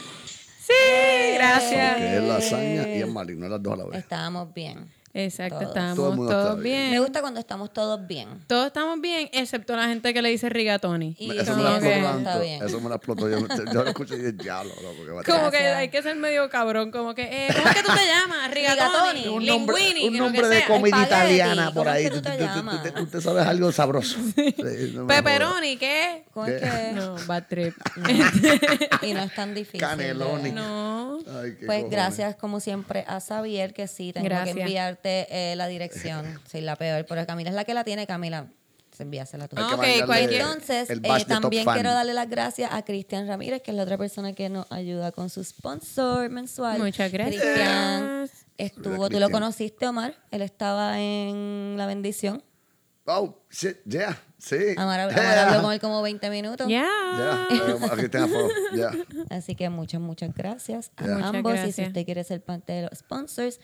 Sí, gracias. Que es lasaña y es maligno, las dos a la vez. Estábamos bien. Exacto, Todos. estamos Todo todos bien. Me gusta cuando estamos todos bien. Todos estamos bien, excepto la gente que le dice rigatoni. Y Eso me la explotó bien. Eso me la explotó. Yo, yo lo escuché y dije, diablo, Como que hay que ser medio cabrón, como que, eh, ¿cómo es que tú te llamas? Rigatoni, un nombre, linguini, un nombre de sea. comida italiana por ¿cómo es ahí. tú Tú, te tú- tú- te sabes algo sabroso. Sí, no. Pepperoni, ¿qué? ¿Cómo es que? No, bad trip. Y no es tan difícil. Caneloni. no. Ay, qué Pues cojones. gracias como siempre a Xavier que sí tengo Gracias. que eh, la dirección. Soy la peor, pero Camila es la que la tiene, Camila. Envíasela tú. Hay que Ok, mandarle cualquier- Entonces, el eh, badge de top también fan. quiero darle las gracias a Cristian Ramírez, que es la otra persona que nos ayuda con su sponsor mensual. Muchas gracias. Cristian estuvo, tú lo Cristian. conociste, Omar. Él estaba en La Bendición. Oh, shit, yeah, sí. Omar, Yeah. habló con él como 20 minutos. Ya. Yeah, aquí. Así que muchas, muchas gracias a. Muchas ambos. Y si gracias. usted quiere ser parte de los sponsors,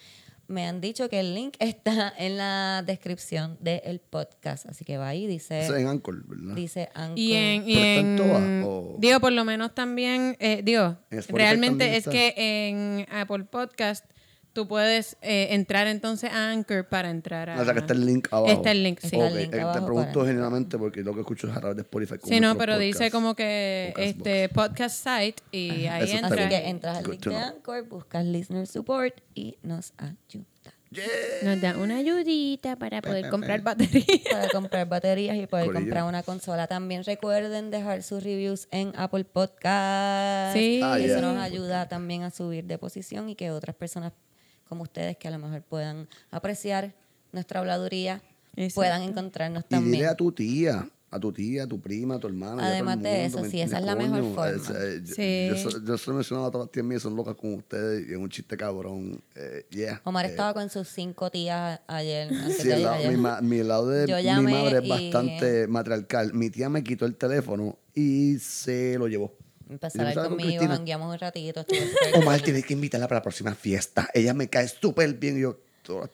me han dicho que el link está en la descripción del podcast. Así que va ahí, dice, Eso es en Anchor, ¿verdad? dice Anchor. Y en, y ¿Pero está en en- todas, o? digo, por lo menos también, eh, digo, realmente es está. que en Apple Podcast tú puedes eh, entrar entonces a Anchor para entrar a... O sea, que está el link abajo. Está el link, sí. Está el Ok, link eh, abajo te pregunto genuinamente porque lo que escucho es a través de Spotify. Sí, no, pero dice como que Podcast este podcast site y ahí entras. Así que entras al link de. Anchor, buscas Listener Support y nos ayuda. Yeah. Nos da una ayudita para poder comprar baterías. Para comprar baterías y poder Corillo. comprar una consola. También recuerden dejar sus reviews en Apple Podcast. Sí. Ah, Eso yeah. nos ayuda también a subir de posición y que otras personas como ustedes que a lo mejor puedan apreciar nuestra habladuría Exacto. puedan encontrarnos Y dile también. a tu tía, a tu tía, a tu prima, a tu hermana. Además de eso, ¿me sí, esa es la mejor forma. eh, yo- Sí. Yo, yo se lo he mencionado a todas las tías mías, son locas con ustedes y es un chiste cabrón. Eh, yeah. Omar Eh, estaba con sus cinco tías ayer. Sí, de el ayer, lado- ayer. mi, ma- mi lado de Yo mi madre es y- bastante matriarcal. Mi tía me quitó el teléfono y se lo llevó. Con conmigo, jangueamos un ratito. Omar, tienes que invitarla para la próxima fiesta. Ella me cae súper bien. Y yo,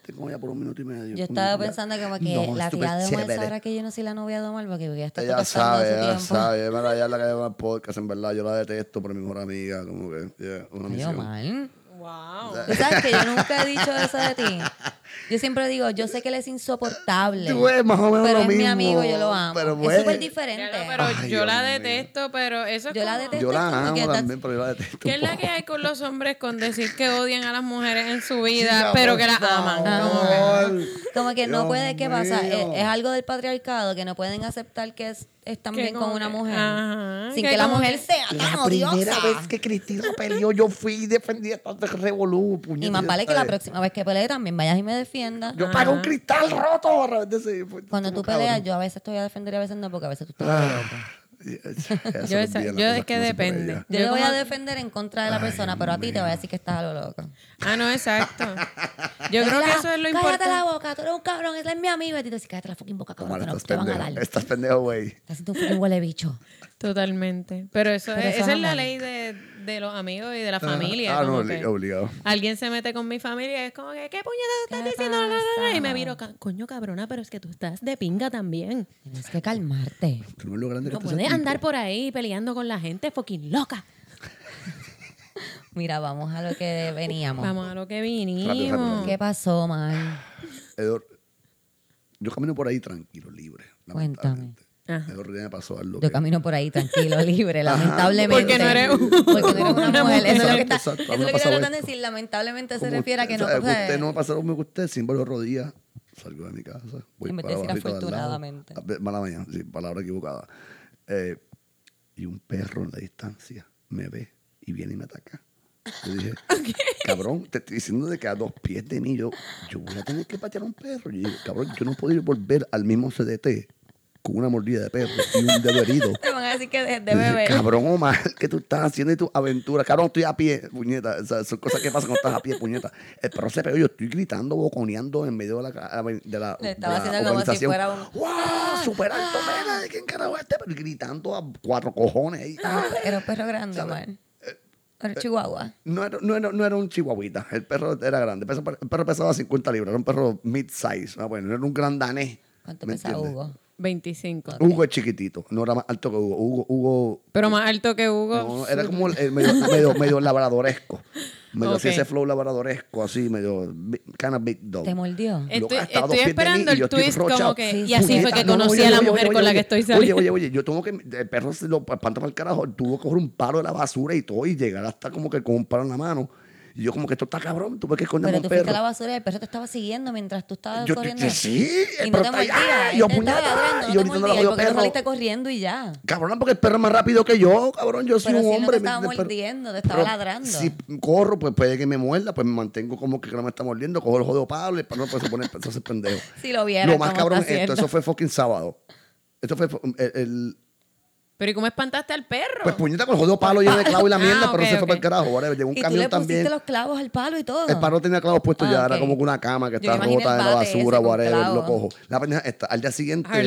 tengo ya por un minuto y medio. Yo estaba pensando como que No, la tía de Omar sabrá que yo no soy la novia de Omar porque ya está Ella sabe, ella tiempo. sabe. Mira, ella es la que lleva el podcast, en verdad. Yo la detesto, pero mi mejor amiga. Como que, yeah, una Ay, misión. Omar. Wow. Tú sabes que yo nunca he dicho eso de ti. Yo siempre digo, yo sé que él es insoportable. Tú eres más o menos pero lo es mi amigo, yo lo amo. pero es súper diferente. pero Ay, yo Dios la mío. detesto, pero eso es Yo la detesto. Yo la amo también, pero yo la detesto. ¿Qué es la que hay con los hombres con decir que odian a las mujeres en su vida, pero que las aman? Como que- favor. Como que no puede, ¿qué pasa? Es, algo del patriarcado que no pueden aceptar que es, están bien con una mujer. ajá, sin que que, la mujer que- sea tan La primera odiosa. vez que Cristina peleó, yo fui y defendí a tanto revolú, Y más vale que la próxima vez que pelee también vayas y me defiendas. Yo pago un cristal roto a través de ese. fue- Cuando tú peleas, cabrón. yo a veces estoy a defender y a veces no, porque a veces tú estás Ah, loco. Yo esa- es que depende. Yo le voy a defender en contra de la persona, pero a ti te voy a decir que estás a lo loco. Ah, no, exacto. Yo creo que eso es lo Cállate importante. la boca, tú eres un cabrón, él es mi amigo. Y tú dices, cállate la fucking boca, cabrón, no estás te van a pendejo. dar. Estás pendejo, güey. Estás haciendo un fucking huele bicho. Totalmente. Pero eso, Pero es, eso esa es la ley de, de los amigos y de la familia. Ah, no, como obli- que obligado. Alguien se mete con mi familia y es como que, ¿qué puñetas estás ¿Qué diciendo? La, la, la, la. Y me ca- coño cabrona, pero es que tú estás de pinga también. Tienes que calmarte. Tú no lo grande puedes andar por ahí peleando con la gente, fucking loca. Mira, vamos a lo que veníamos. Vamos a lo que Rápido, vinimos. rápido. ¿Qué pasó, Mal? Edor, yo camino por ahí tranquilo, libre. Cuéntame. Ajá. Ya me pasó algo. Yo que- camino por ahí tranquilo, libre, lamentablemente. Porque no eres un- Porque no eres una una mujer. Eso es lo que mujer. está, Exacto, eso a mí es me lo que ha pasado tratan de decir. Lamentablemente se como refiere a que no. o sea, usted no me pasa lo mismo que usted, sin los rodillas, salgo de mi casa. Voy En vez de decir lado. afortunadamente. Mala mañana, sí, palabra equivocada. Eh, y un perro en la distancia me ve y viene y me ataca. Yo dije, cabrón, te estoy diciendo de que a dos pies de mí yo, yo voy a tener que patear a un perro. Yo dije, cabrón, yo no puedo ir a volver al mismo CDT con una mordida de perro y un dedo herido. Te van a decir que de, bebé. Cabrón, Omar, ¿qué tú estás haciendo de tu aventura? Cabrón, estoy a pie, puñeta. O sea, son cosas que pasan cuando estás a pie, puñeta. El perro se pegó, yo estoy gritando, boconeando en medio de la, de la, Le estaba de la haciendo como si fuera un- ¡Wow! ¡Súper alto, mena! ¿De quién carajo es este? Pero gritando a cuatro cojones. ahí. Ah. Era un perro grande. Omar. Era chihuahua. No era, no, era, no era un chihuahuita, el perro era grande. El perro, pesaba 50 libras, era un perro mid-size. Ah, bueno, no era un gran danés. ¿Cuánto ¿me pesa entiendes? Hugo? 25. Hugo es chiquitito, no era más alto que Hugo. Hugo, Hugo Pero más alto que Hugo. No, era como el, el medio, medio, medio labradoresco. Medio así Ok. ese flow labradoresco, así, medio kind of big dog. ¿Te mordió? Loca, Estoy, estoy mí esperando y el yo estoy twist como que... Sí, y sí, así sí. fue que No, conocí oye, a la oye, mujer oye, con la oye, que estoy Oye, saliendo. oye, oye, yo tengo que, el perro se lo espanta para el carajo, tuvo que coger un palo de la basura y todo y llegar hasta como que con un palo en la mano. Y yo como que esto está cabrón, tuve que esconderme Pero un tú fuiste perro. a la basura y el perro te estaba siguiendo mientras tú estabas Yo- corriendo. yo- sí, y el no te perro está mordía. allá, él yo, te estaba puñeta, ladrando, y no te ahorita no la mordía. ¿Y jodió por qué no perro. saliste corriendo y ya? Cabrón, porque el perro es más rápido que yo, cabrón. Yo soy Pero un si él no hombre. te estaba perro- mordiendo, te estaba Pero ladrando. Si corro, pues puede que me muerda, pues me mantengo como que no me está mordiendo, cojo el jodido palo y el perro pues, se pone pendejo. Si lo vieras Lo más cómo cabrón está es esto, haciendo. eso fue fucking sábado. Esto fue el, el- Pero ¿y cómo espantaste al perro? pues puñeta con el jodido palo lleno de clavo y la Ah, mierda, pero ok, se fue para el carajo. whatever. Llegó un y tú camión le pusiste también. los clavos al palo y todo. El palo tenía clavos puestos Ah, ya, ok. era como que una cama que está rota en la basura, whatever, lo cojo. La pendeja está, al día siguiente, al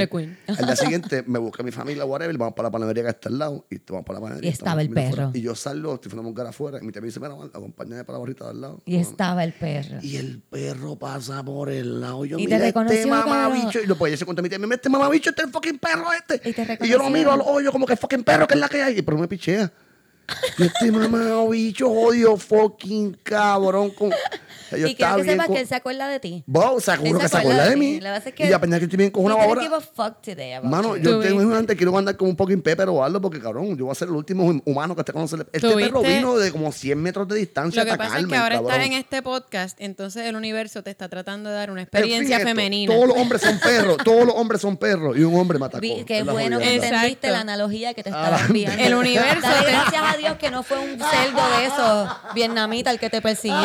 día siguiente me busca mi familia, whatever, vamos para la panadería que está al lado, y vamos para la panadería. Y estaba el perro. afuera. Y yo salgo, estoy fumando un cara afuera, y mi tía me dice, mira, Juan, acompáñame para la barrita de al lado. Y estaba el perro. Y el perro pasa por el lado. Yo, Y te mira, reconoció, este mamabicho. Y lo pues ella se cuenta a mi tía, mira, este mamabicho, este es el fucking perro este. Y te yo lo miro al hoyo como que fucking perro, que es la que hay. Y pero me pichea. Y este mamabicho, jodido, fucking cabrón. Con... Yo y quiero que sepas que él se acuerda de ti. Wow, seguro que se acuerda de mí. La verdad es que y apenas que estoy bien con una he didn't hora. give a fuck today about Mano, you. yo tengo un antes, quiero mandar como un fucking pepper o algo, porque cabrón, yo voy a ser el último hum- humano que esté conociendo. Este ¿Tú perro vino de como 100 metros de distancia Lo que pasa es que ahora estás en este podcast, entonces el universo te está tratando de dar una experiencia femenina. Todos los hombres son perros, todos los hombres son perros y un hombre. Vi- Qué bueno que entendiste la analogía que te estaba enviando. el universo gracias a Dios que no fue un cerdo de esos vietnamita el que te persiguió.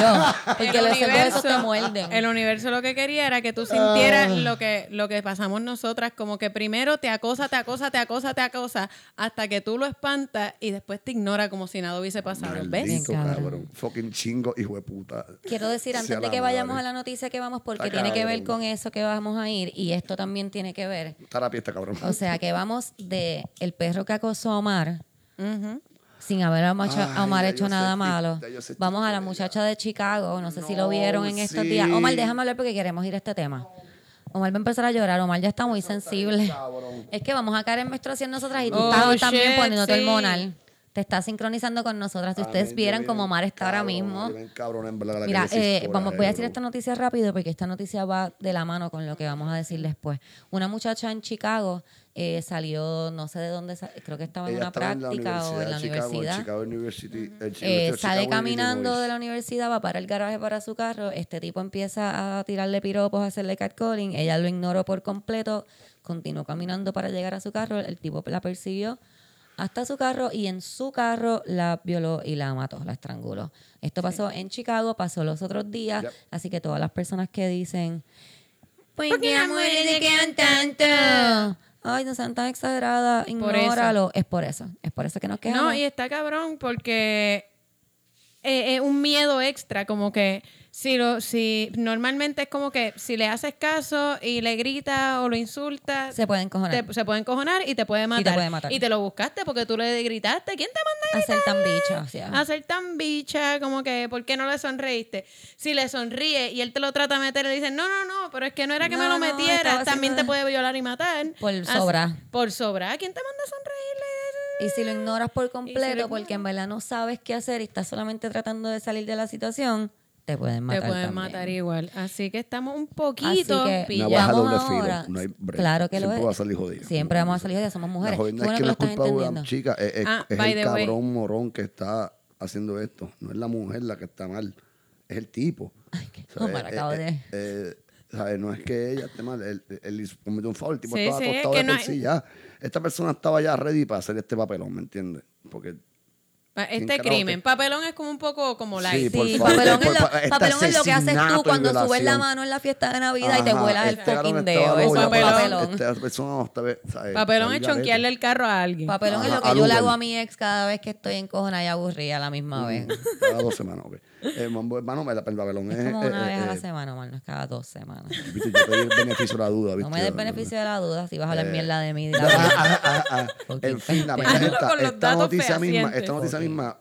Porque el te universo, muerden. el universo lo que quería era que tú sintieras Ah. lo que lo que pasamos nosotras, como que primero te acosa, te acosa, te acosa, te acosa, hasta que tú lo espantas y después te ignora como si nada hubiese pasado. ¿Ves? Maldito Bien, cabrón. Fucking chingo, hijo de puta. Quiero decir, antes de que vayamos madre. a la noticia que vamos, porque Está tiene que ver con eso que vamos a ir, y esto también tiene que ver. Está la fiesta, cabrón. O sea, que vamos de el perro que acosó a Omar. Sin haber Omar, hecho nada el malo. el Vamos a la muchacha de Chicago, no sé si lo vieron en estos días. Omar, déjame hablar porque queremos ir a este tema. Omar va a empezar a llorar, Omar ya está muy sensible. Es que vamos a caer en menstruación nosotras y tú Oh, estás también poniéndote sí. hormonal. Te estás sincronizando con nosotras. Si ustedes Amén, vieran cómo Omar está ahora mismo. yo bien cabrón, en verdad, la que Mira, eh, vamos, voy a eh, decir esta noticia rápido porque esta noticia va de la mano con lo que vamos a decir después. Una muchacha en Chicago eh, salió, no sé de dónde, creo que estaba en una estaba práctica o en la Chicago, universidad. Chicago University, el Eh, University of sale Chicago, caminando de la universidad, va para el garaje para su carro. Este tipo empieza a tirarle piropos, a hacerle catcalling. Ella lo ignoró por completo. Continuó caminando para llegar a su carro. El tipo la persiguió hasta su carro y en su carro la violó y la mató, la estranguló. Esto pasó en Chicago, pasó los otros días. Yep. Así que todas las personas que dicen, ¿por Porque qué las mujeres se quedan tanto? Ay, no sean tan exageradas, Por ignóralo. Es por eso, es por eso que nos quedamos. No, y está cabrón porque eh, es un miedo extra, como que si lo, si normalmente es como que si le haces caso y le gritas o lo insultas, se pueden cojonar. te- se puede encojonar y te puede matar. puede matar. Y te lo buscaste porque tú le gritaste. ¿Quién te manda a a ser tan bicha, o sea. A ser tan bicha, como que, ¿por qué no le sonreíste? Si le sonríe y él te lo trata de meter, le dicen, no, no, no, pero es que no era que me lo no, metieras, estaba también te puede violar y matar. Por Así- sobra. Por sobra. ¿Quién te manda a sonreírle? Y si lo ignoras por completo le- porque en verdad no sabes qué hacer y estás solamente tratando de salir de la situación, te pueden matar Te pueden también. matar igual. Así que estamos un Así poquito pillados. baja vamos doble filo, ahora. no hay break. Claro que lo Siempre es. va a salir jodido. Siempre vamos a salir jodidas, somos La mujeres. Bueno es que lo la culpa de la entendiendo. chica es, es- Ah, es el way. cabrón morón que está haciendo esto. No es la mujer la que está mal, es el tipo. Ay, qué O sea, eh, acabo eh, de... eh, ¿sabes? No es que ella esté mal, él, cometió un favor, el tipo Sí, estaba sí, es acostado que de no por hay- sí ya. Esta persona estaba ya ready para hacer este papelón, ¿me entiendes? Porque Pa- ¿Quién Este crimen. Papelón es como un poco como por Sí, favor, papelón, por es lo, fa- este papelón es lo que haces tú cuando subes la mano en la fiesta de Navidad y te vuelas el este cabrón fucking dedo. Eso es papelón. persona está, ¿sabes? Papelón es chonquearle el carro a alguien. Papelón es lo que yo le hago a mi ex cada vez que estoy encojonada y aburrida a la misma vez. Cada dos semanas, ok. Eh, mambo, hermano, el papelón es... Es como eh, una vez eh, a la eh, semana, mal, no es cada dos semanas. viste, yo te di el beneficio de la duda, ¿viste? No me des beneficio de la duda si vas a hablar Eh, mierda de mí. Ah, ah, ah, En fin, la esta, noticia misma, esta noticia misma,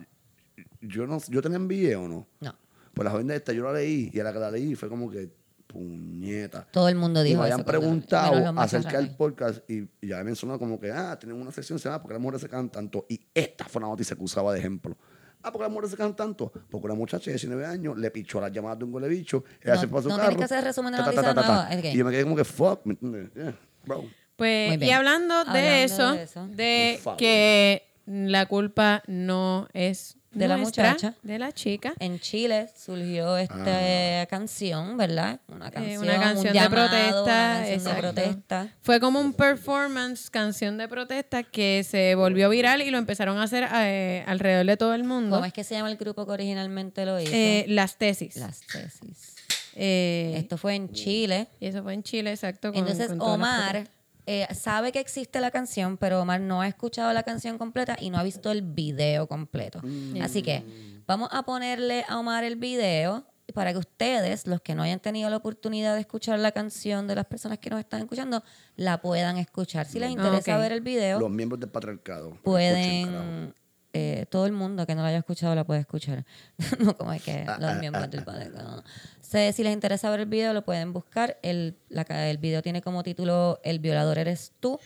yo no, yo te la envié o no. No. Pues la joven de esta yo la leí y a la que la leí fue como que puñeta. Todo el mundo Y dijo me habían eso preguntado acerca del podcast y, y ya mencionado como que, ah, tienen una sección se llama porque las mujeres se quedan tanto. Y esta fue una noticia que usaba de ejemplo. Ah, porque las mujeres se quedan tanto. Porque una muchacha de 19 años le pichó las llamadas de un huele bicho. Ella No- se fue a su no carro. tienes que hacer resumen de ta, ta, ta, Y yo me quedé como que, fuck, ¿me entiendes? Yeah, bro. Pues, y hablando de Hablando eso, de eso. que la culpa no es De la muchacha. de la chica. En Chile surgió esta canción, ¿verdad? Una canción, Ah. Eh, una canción un de llamado, protesta, una canción de protesta. Fue como un performance, canción de protesta que se volvió viral y lo empezaron a hacer eh, alrededor de todo el mundo. ¿Cómo es que se llama el grupo que originalmente lo hizo? Eh, las tesis. Las tesis. Eh, Esto fue en Chile. y eso fue en Chile, exacto. con- Entonces con Omar. Eh, sabe que existe la canción, pero Omar no ha escuchado la canción completa y no ha visto el video completo. Mm. Así que vamos a ponerle a Omar el video para que ustedes, los que no hayan tenido la oportunidad de escuchar la canción de las personas que nos están escuchando, la puedan escuchar. Si les interesa ok. ver el video, Los miembros del patriarcado. Pueden... eh, todo el mundo que no lo haya escuchado la puede escuchar. no como es que Ah, los miembros del padre. no. Se- si les interesa ver el video, lo pueden buscar. El, la el video tiene como título El violador eres tú.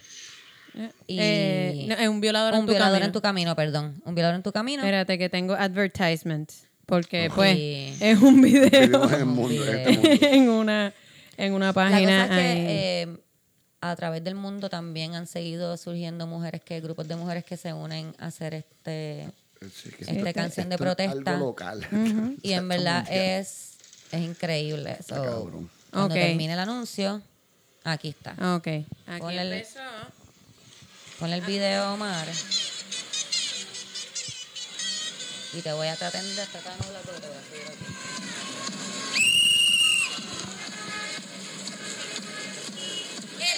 Y Eh, no, es un violador un en tu violador camino. en tu camino, perdón. Un violador en tu camino. Espérate que tengo advertisement. Porque, pues, Sí. es un video en el mundo, en este mundo. en una, en una la página. cosa es que eh, a través del mundo también han seguido surgiendo mujeres que, grupos de mujeres que se unen a hacer este Sí, que esta esto- canción de protesta. Algo local. y en verdad es, es increíble. So, cabrón. cuando termine el anuncio, aquí está. Ok. Aquí Ponle el- empezó. Pon el video, Omar. Y te voy a tratar de esta canula, pero te voy a subir aquí.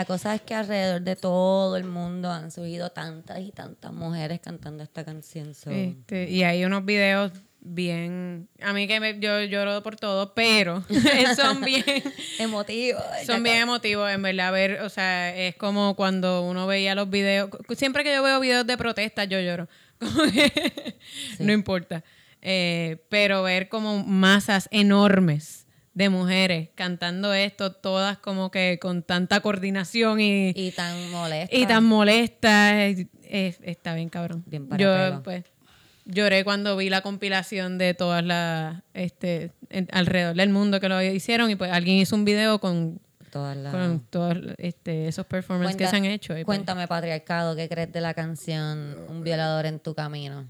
La cosa es que alrededor de todo el mundo han subido tantas y tantas mujeres cantando esta canción. so- Este, y hay unos videos bien. A mí que me- yo lloro por todo, pero son bien. Emotivo. Son bien emotivos, en verdad. Ver, o sea, es como cuando uno veía los videos. Siempre que yo veo videos de protesta, yo lloro. Como que No importa. Eh, pero ver como masas enormes de mujeres cantando esto, todas como que con tanta coordinación y, Y tan molesta. y tan molesta. es- es- está bien, cabrón. Bien para Yo, pelo. pues, lloré cuando vi la compilación de todas las, este, en- alrededor del mundo que lo hicieron y pues alguien hizo un video con, Todas las- con todos este, esos performances que se han hecho. pues, Cuéntame, patriarcado, ¿qué crees de la canción Un violador en tu camino?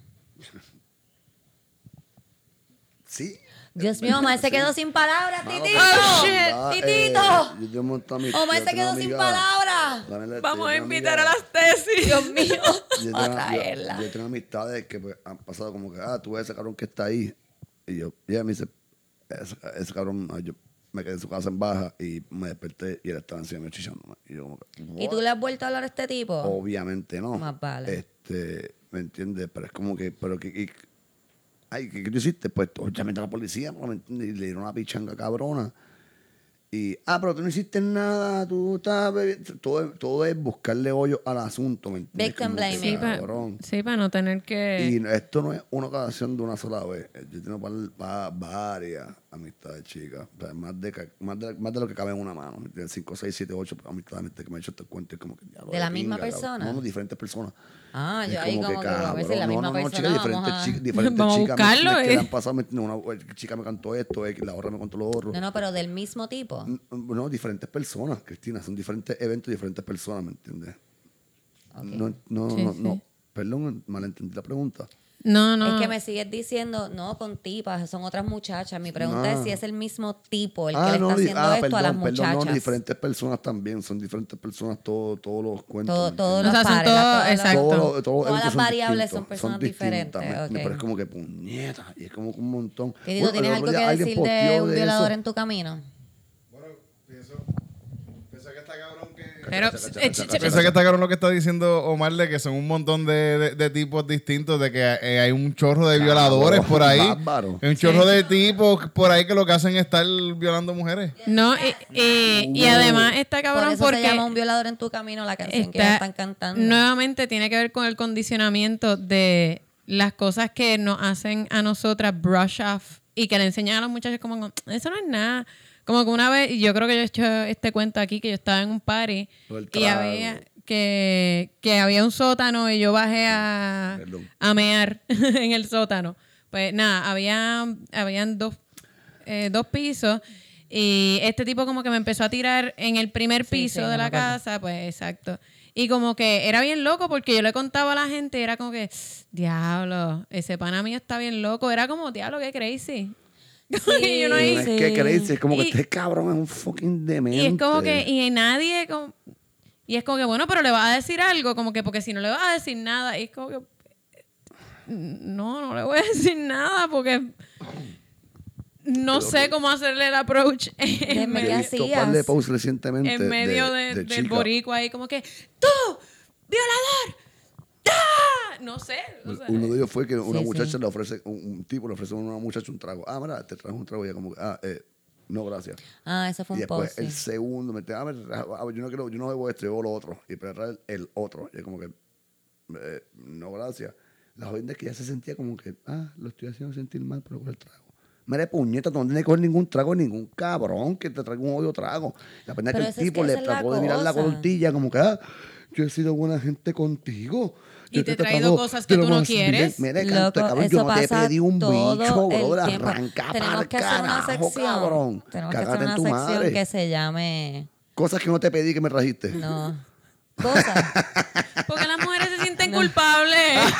Sí. Dios mío, Omar se quedó sin palabras, titito. Oh, shit. Ah, ¡Titito! eh, yo de ami- Omar yo se quedó sin palabras. Vamos a invitar a las tesis. Dios mío. Yo a tengo, traerla. yo, yo tengo amistades que pues, han pasado como que, ah, tú ves ese cabrón que está ahí. Y yo, y ella me dice, ese, ese cabrón, ah, yo me quedé en su casa en baja y me desperté y él estaba encima mío chillándome. Y yo como que, ¿Y tú le has vuelto a hablar a este tipo? Obviamente no. Más vale. Este, ¿me entiendes? Pero es como que, pero que, y- ay, ¿qué, qué hiciste? Pues obviamente la policía. Y le dieron una pichanga cabrona. Y, ah, pero tú no hiciste nada, tú estás bebiendo. Todo, todo es buscarle hoyo al asunto, ¿me entiendes? Victim que, blaming. Sí, para cabrón. sí, pa no tener que... Y esto no es una ocasión de una sola vez. Yo tengo par- pa- varias amistades chicas. O sea, más, de, más, de, más de lo que cabe en una mano. ¿me entiendes? 5, 6, 7, 8 amistades que me han hecho este cuento. y como que, ya, lo ¿De la misma pinga, cabrón. persona? No, no, diferentes personas. Ah, Es yo ahí como que, a ver si cabrón, la no, misma no, no, persona. chicas, vamos diferentes, a- chicas, diferentes Vamos a chicas buscarlo, me- que eh. le han pasado, me una eh, chica me cantó esto, eh, la otra me contó lo otro. No, no, pero del mismo tipo. No, diferentes personas, Cristina, son diferentes eventos, diferentes personas, ¿me entiendes? No, no, Sí, no, sí. no, perdón, malentendí la pregunta. No, no. Es que me sigues diciendo, no, con tipas, son otras muchachas. Mi pregunta Ah. es si es el mismo tipo el que Ah, le está haciendo ah, esto a las perdón, perdón, muchachas. no, diferentes personas también, son diferentes personas todos todos los cuentos. Todo, ¿me todos O los sea, son pares, todos- todos los- exacto. Todos los Todas las son variables son personas distintas, diferentes, me- me ok. parece como que puñeta, y es como que un montón. Titito, Bueno, el ¿tienes algo día que decir de un violador eso. en tu camino? Pienso, pienso que está cabrón que... Pero, eh, que está cabrón lo que está diciendo Omar de que son un montón de, de- de tipos distintos, de que eh, hay un chorro de violadores por ahí. bárbaro. Hay un chorro de tipos por ahí que lo que hacen es estar violando mujeres. no, y, y- y además está Por cabrón eso porque se llama un violador en tu camino la canción que está- están cantando. nuevamente tiene que ver con el condicionamiento de las cosas que nos hacen a nosotras brush off y que le enseñan a los muchachos como eso no es nada. Como que una vez, y yo creo que yo he hecho este cuento aquí, que yo estaba en un party y había que, que había un sótano y yo bajé a, Perdón. a mear en el sótano. Pues nada, había, habían dos, eh, dos pisos y este tipo como que me empezó a tirar en el primer Sí, piso sí, de la casa, pues exacto. Y como que era bien loco porque yo le contaba a la gente y era como que, diablo, ese pana mío está bien loco. Era como, diablo, qué crazy. y uno ahí- es que crees, es como que Y- este cabrón es un fucking demente. y es como que, y nadie, como- y es como que, bueno, pero le vas a decir algo, como que, porque si no le vas a decir nada, y es como que, no, no le voy a decir nada, porque no sé cómo hacerle el approach en Déjeme Yo ¿qué he visto un hacías? par de posts recientemente en medio de, de del chicas. boricua ahí, como que, ¡tú, violador! ¡Ah! No sé. o sea, Uno de ellos fue que una Sí, muchacha sí. le ofrece, un, un tipo le ofrece a una muchacha un trago. Ah, mira, te trajo un trago y ella como que, ah, eh, no, gracias. Ah, eso fue Y un después post. el sí. segundo me dice, ah, mira, yo no quiero, yo no bebo esto, yo bebo lo otro. Y para traer el otro. Y es como que, eh, no, gracias. La joven de que ya se sentía como que, ah, lo estoy haciendo sentir mal, pero por el trago. Mira, puñeta, no tienes que coger ningún trago, ningún cabrón que te traiga un odio trago. La pena es que el es tipo que le trató de mirar la tortilla como que, ah, yo he sido buena gente contigo. Y te he traído cosas que tú no quieres. Mira, Loco, canto, cabrón, eso yo no te pedí un todo bicho, tiempo. arranca Tenemos pa'l que hacer una carajo, sección. cabrón. Tenemos que hacer una sección madre. que se llame Cosas que no te pedí que me trajiste. no cosas, Porque las culpables.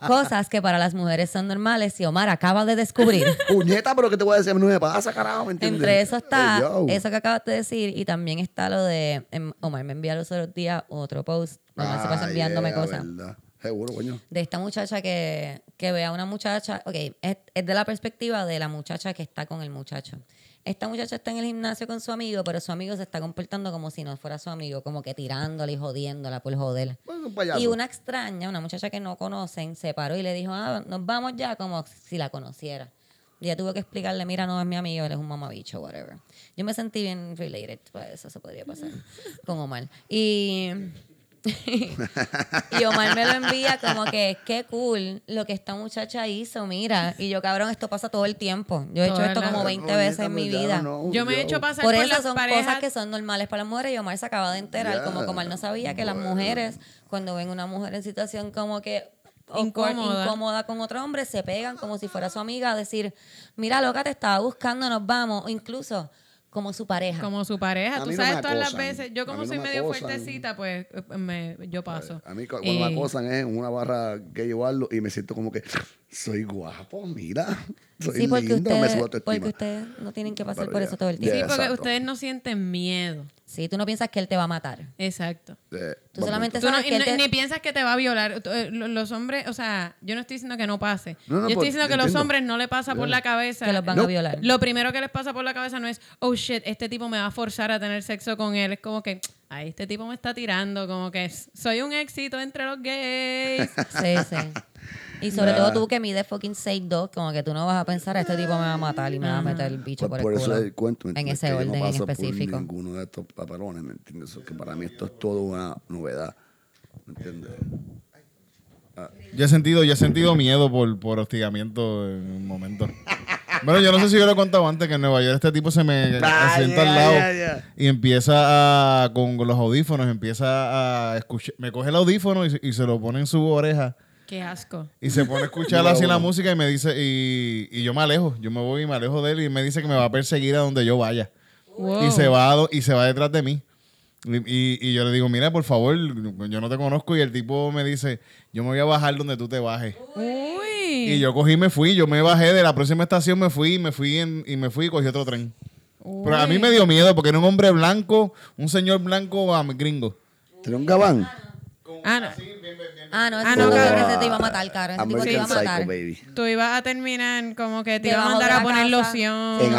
cosas que para las mujeres son normales y Omar acaba de descubrir. Puñeta, pero ¿qué te voy a decir? A mí no me pasa, carajo, ¿me entiendes? Entre eso está eso que acabas de decir y también está lo de em, Omar me envía los otros días otro post. Omar se pasa Ah, enviándome yeah, cosas. verdad. Seguro, coño. de esta muchacha que, que ve a una muchacha, ok, es, es de la perspectiva de la muchacha que está con el muchacho. Esta muchacha está en el gimnasio con su amigo, pero su amigo se está comportando como si no fuera su amigo, como que tirándole y jodiéndola por joder. Bueno. Y una extraña, una muchacha que no conocen, se paró y le dijo, ah, nos vamos ya, como si la conociera. Y ella tuvo que explicarle, mira, no es mi amigo, él es un mamabicho, whatever. Yo me sentí bien related, pues eso se podría pasar con Omar. Y, y Omar me lo envía como que, qué cool lo que esta muchacha hizo, mira. Y yo, cabrón, esto pasa todo el tiempo. Yo he hecho esto como 20 veces en mi vida. no, Yo me he hecho pasar Por por, eso las son parejas. cosas que son normales para las mujeres y Omar se acaba de enterar, como que Omar no sabía que las mujeres, cuando ven una mujer en situación como que incómoda con otro hombre, se pegan como si fuera su amiga a decir, mira, loca, te estaba buscando, nos vamos, o incluso como su pareja. Como su pareja. A Tú no sabes todas las veces. Yo como no soy me medio acosan. fuertecita, pues eh, me, yo paso. A mí cu- cuando me acosan es en una barra que llevarlo y me siento como que soy guapo, mira. Soy sí, porque lindo, me ustedes, sube autoestima. porque ustedes no tienen que pasar Pero por ya. eso todo el tiempo. Sí, porque exacto. ustedes no sienten miedo. Sí, tú no piensas que él te va a matar. Exacto. Eh, Tú solamente. Tú sabes y que él no- te- ni piensas que te va a violar. Eh, lo- Los hombres, o sea, yo no estoy diciendo que no pase. No, no, yo estoy diciendo que a los entiendo. hombres no le pasa por la cabeza. que los van No. a violar. Lo primero que les pasa por la cabeza no es, oh shit, este tipo me va a forzar a tener sexo con él. Es como que, ay, este tipo me está tirando. Como que soy un éxito entre los gays. Sí, sí. Y sobre todo tú que mides fucking 6'2, como que tú no vas a pensar, este tipo me va a matar y me va a meter el bicho Pues por, por el eso culo. es el cuento. ¿me en entiendes? ese Que orden no en específico. Por ninguno de estos papelones, ¿me entiendes? Eso que para mí esto es todo una novedad. ¿Me entiendes? Yo he sentido, yo he sentido miedo por, por hostigamiento en un momento. Bueno, yo no sé si yo lo he contado antes que en Nueva York este tipo se me Ah, sienta al lado y empieza a, con los audífonos, empieza a escuchar, me coge el audífono y, y se lo pone en su oreja Qué asco. y se pone a escuchar así la música y me dice, y, y yo me alejo, yo me voy y me alejo de él y me dice que me va a perseguir a donde yo vaya. Wow. Y se va a y se va detrás de mí. Y, y- y yo le digo, mira, por favor, yo no te conozco. Y el tipo me dice, yo me voy a bajar donde tú te bajes. Uy. Y yo cogí y me fui. Yo me bajé de la próxima estación, me fui, me fui en- y me fui y cogí otro tren. Pero a mí me dio miedo porque era un hombre blanco, un señor blanco am- gringo. ¿Tiene un gabán? Ah, no. Ah, no, Ah, no, cabrón. ese te iba a matar, cara. Ese tipo te iba a matar. Psycho, baby. Tú ibas a terminar como que te iba a mandar a poner casa. loción. En.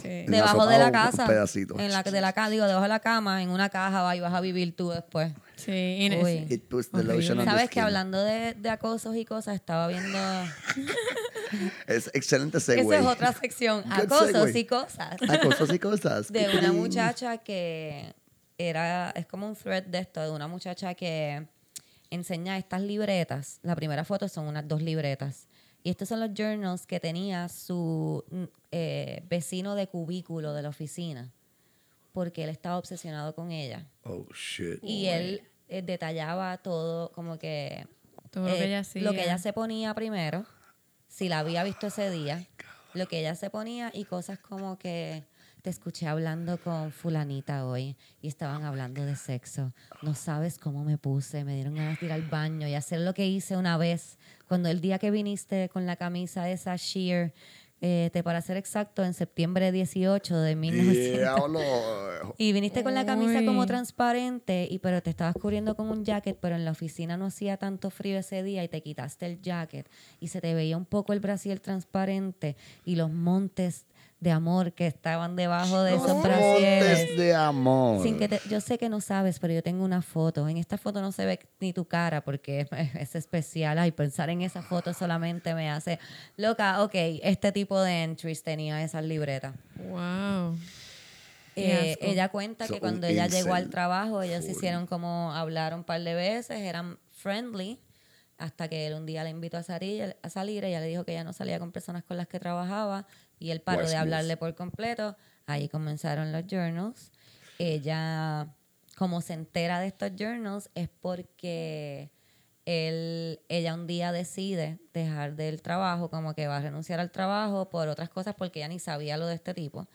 Sí. En Debajo de la casa. pedacitos. En la, de la casa, digo, debajo de la cama, en una caja va y vas a vivir tú después. Sí, y- Uy. It puts the Horrible. lotion on the Sabes que hablando de, de acosos y cosas, estaba viendo. Es excelente segue. Esa es otra sección. Good Acosos segue. y cosas. Cosas y cosas. de una muchacha que era, es como un thread de esto, de una muchacha que enseña estas libretas. La primera foto son unas dos libretas. Y estos son los journals que tenía su mm, eh, vecino de cubículo de la oficina, porque él estaba obsesionado con ella. Oh, shit. Y él eh, detallaba todo, como que... Todo lo que eh, ella hacía. Lo que ella se ponía primero, si la había visto ese día, lo que ella se ponía y cosas como que te escuché hablando con fulanita hoy y estaban hablando de sexo. No sabes cómo me puse, me dieron ganas de ir al baño y hacer lo que hice una vez cuando el día que viniste con la camisa esa sheer, eh, te para ser exacto, en septiembre 18 de 1900. Diablo. Y viniste con la camisa como Uy. transparente, y pero te estabas cubriendo con un jacket, pero en la oficina no hacía tanto frío ese día y te quitaste el jacket y se te veía un poco el brasier transparente y los montes de amor que estaban debajo de esos brasieres. Montes de amor. Sin que te- yo sé que no sabes, pero yo tengo una foto. En esta foto no se ve ni tu cara porque es especial. Ay, pensar en esa foto solamente me hace loca. Ok, este tipo de entries tenía esas libretas. Wow. Eh, ella cuenta So, que cuando ella llegó al trabajo, ellos se hicieron como hablar un par de veces, eran friendly, hasta que él un día la invitó a salir, a salir, ella le dijo que ella no salía con personas con las que trabajaba y él paró de hablarle por completo. Ahí comenzaron los journals. Ella, como se entera de estos journals, es porque él, ella un día decide dejar del trabajo, como que va a renunciar al trabajo por otras cosas, porque ella ni sabía lo de este tipo.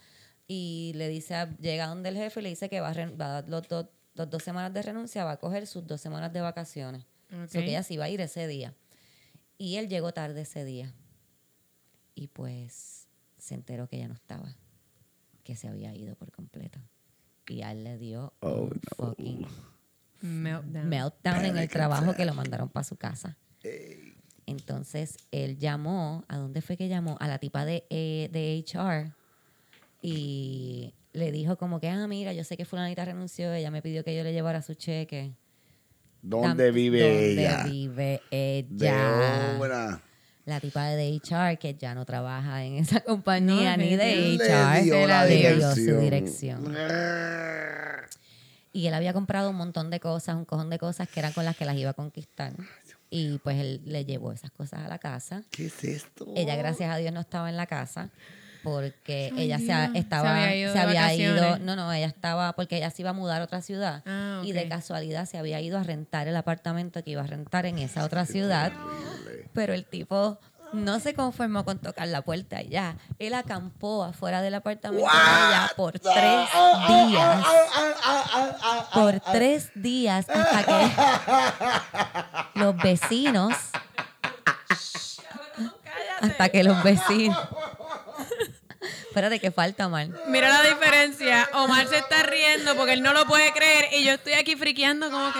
Y le dice, a- llega donde el jefe y le dice que va a, va a dar los, dos- los dos semanas de renuncia, va a coger sus dos semanas de vacaciones. Ok. So que ella sí va a ir ese día. Y él llegó tarde ese día. Y pues se enteró que ella no estaba, que se había ido por completo. Y a él le dio Oh, un fucking Meltdown. meltdown en el trabajo que lo mandaron para su casa. Entonces él llamó, ¿a dónde fue que llamó? A la tipa de, eh, de HR y le dijo como que, ah, mira, yo sé que fulanita renunció, ella me pidió que yo le llevara su cheque. ¿Dónde vive ¿Dónde ella? vive De ella? obra. La tipa de HR que ya no trabaja en esa compañía No, ni de HR. se la dio su dirección. Y él había comprado un montón de cosas, un cojón de cosas que eran con las que las iba a conquistar. Y pues él le llevó esas cosas a la casa. ¿Qué es esto? Ella, gracias a Dios, no estaba en la casa porque Ay, ella se, estaba, Se había ido se de había ido, vacaciones. no, no, ella estaba, porque ella se iba a mudar a otra ciudad Ah, y de casualidad se había ido a rentar el apartamento que iba a rentar en esa otra ciudad, pero el tipo no se conformó con tocar la puerta ya, él acampó afuera del apartamento de ella por tres días, por tres días hasta que los vecinos hasta que los vecinos. Espérate, que falta mal. Mira la diferencia. Omar se está riendo porque él no lo puede creer y yo estoy aquí friqueando como que...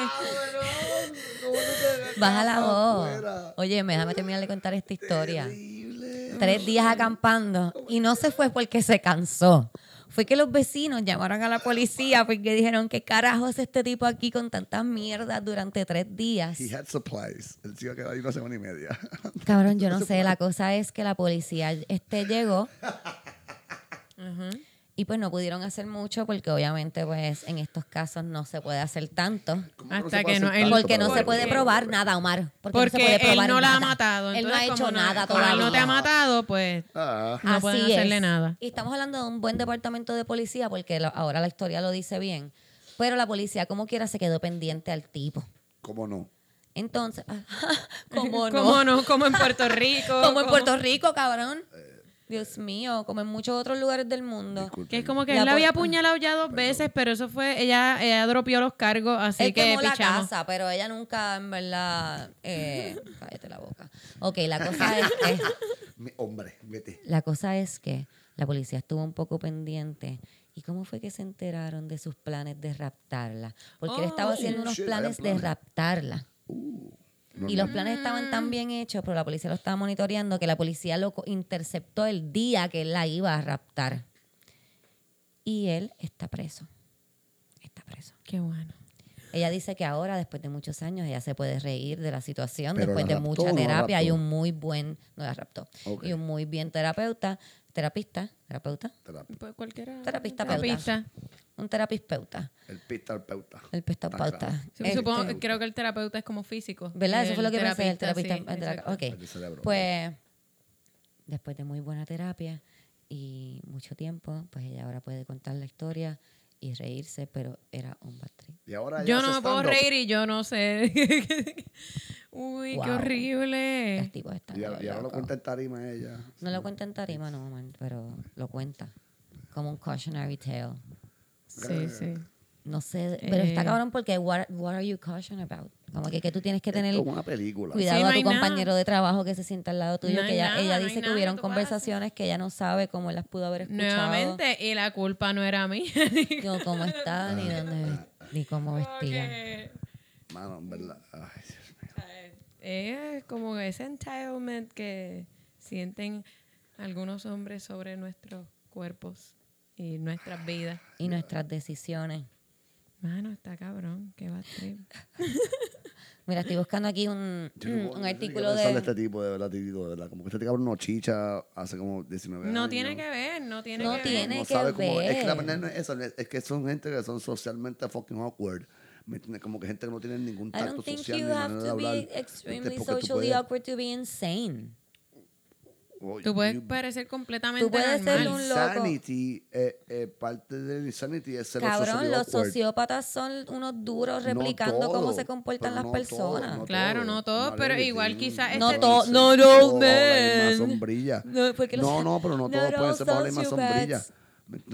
Baja la voz. Oye, déjame terminar de contar esta historia. Terrible. Tres días acampando y no se fue porque se cansó. Fue que los vecinos llamaron a la policía porque dijeron, ¿qué carajo es este tipo aquí con tantas mierdas durante tres días? He had supplies. El tío quedó ahí una semana y media. Cabrón, yo no sé. La cosa es que la policía este llegó y pues no pudieron hacer mucho porque obviamente pues en estos casos no se puede hacer tanto. ¿Cómo Hasta que no- él- Porque no se puede probar nada, Omar. Porque, no se él no la ha matado. Él no ha hecho nada como él todavía. no te ha matado, pues... Ah, No pueden hacerle nada. Y estamos hablando de un buen departamento de policía porque lo- ahora la historia lo dice bien. Pero la policía, como quiera, se quedó pendiente al tipo. ¿cómo no? Entonces, ¿cómo no? ¿Cómo no? Como en Puerto Rico. Como en Puerto Rico, cabrón. Dios mío, como en muchos otros lugares del mundo. Disculpen. Que es como que La él la había apuñalado ya dos veces, pero eso fue, ella, ella dropió los cargos, así Él que quemó la casa, pero ella nunca, en verdad, eh, cállate la boca. Ok, la cosa es que, Mi- hombre, vete. la cosa es que la policía estuvo un poco pendiente. ¿Y cómo fue que se enteraron de sus planes de raptarla? Porque él estaba Oh, haciendo unos shit, planes había de planes. raptarla. No, Y los planes estaban tan bien hechos, pero la policía lo estaba monitoreando que la policía lo interceptó el día que él la iba a raptar. Y él está preso. Está preso. Qué bueno. Ella dice que ahora, después de muchos años, ella se puede reír de la situación, Pero después la de raptó mucha no terapia. Hay un muy buen, no la raptó, y un muy bien terapeuta, terapista, terapeuta, Terapia. Pues cualquiera. Terapista, terapista. Un terapeuta, El terapeuta. el terapeuta. Sí, Este, supongo- creo que el terapeuta es como físico. ¿Verdad? Eso fue lo que pensé, el terapista. sí, el. El. Pues, después de muy buena terapia y mucho tiempo, pues ella ahora puede contar la historia y reírse, pero era un bad trip. Y ahora Yo no me puedo reír y yo no sé. Uy, qué Wow. Horrible. Los tipos están Y ahora, y ahora lo cuenta en tarima ella. No lo cuenta en tarima, no, man, pero lo cuenta. Como un cautionary tale. Sí, sí. No sé, pero está Eh. cabrón porque what, what are you caution about? Como que, que tú tienes que tener Es como una película. cuidado Sí, no a tu hay nada. compañero de trabajo que se sienta al lado tuyo, No que ella, nada, ella no dice que hubieron conversaciones que ella no sabe cómo él las pudo haber escuchado. Nuevamente, y la culpa no era mía. Ni cómo está, ni dónde, ni cómo vestía. Que, Mano, en verdad. Ay, Dios mío. Es como ese entitlement que sienten algunos hombres sobre nuestros cuerpos y nuestras vidas. Y nuestras decisiones. Mano, está cabrón. Qué va Mira, estoy buscando aquí un, Yo no un puedo- artículo de... este tipo, de verdad, tío, de verdad. Como que este cabrón no chicha hace como 19 años. No tiene que ver, no tiene No que tiene ver. no que sabe cómo- Es que la ver. verdad no es eso, es que son gente que son socialmente fucking awkward. ¿Me entiendes? Como que gente que no tiene ningún I tacto don't think social you ni have manera de to hablar. be Este, extremely porque tú socially puedes- awkward to be insane. Oh, Tú puedes you- parecer completamente Tú puedes ser normal. un loco. Insanity, eh, eh, parte del insanity es ser Cabrón, los sociópatas son unos duros replicando No cómo se comportan las no personas. todo, no Claro, todo. no todo, pero igual quizás No este- no, no, todos sombrilla. No, porque los- No, no, pero no todos pueden ser bajo la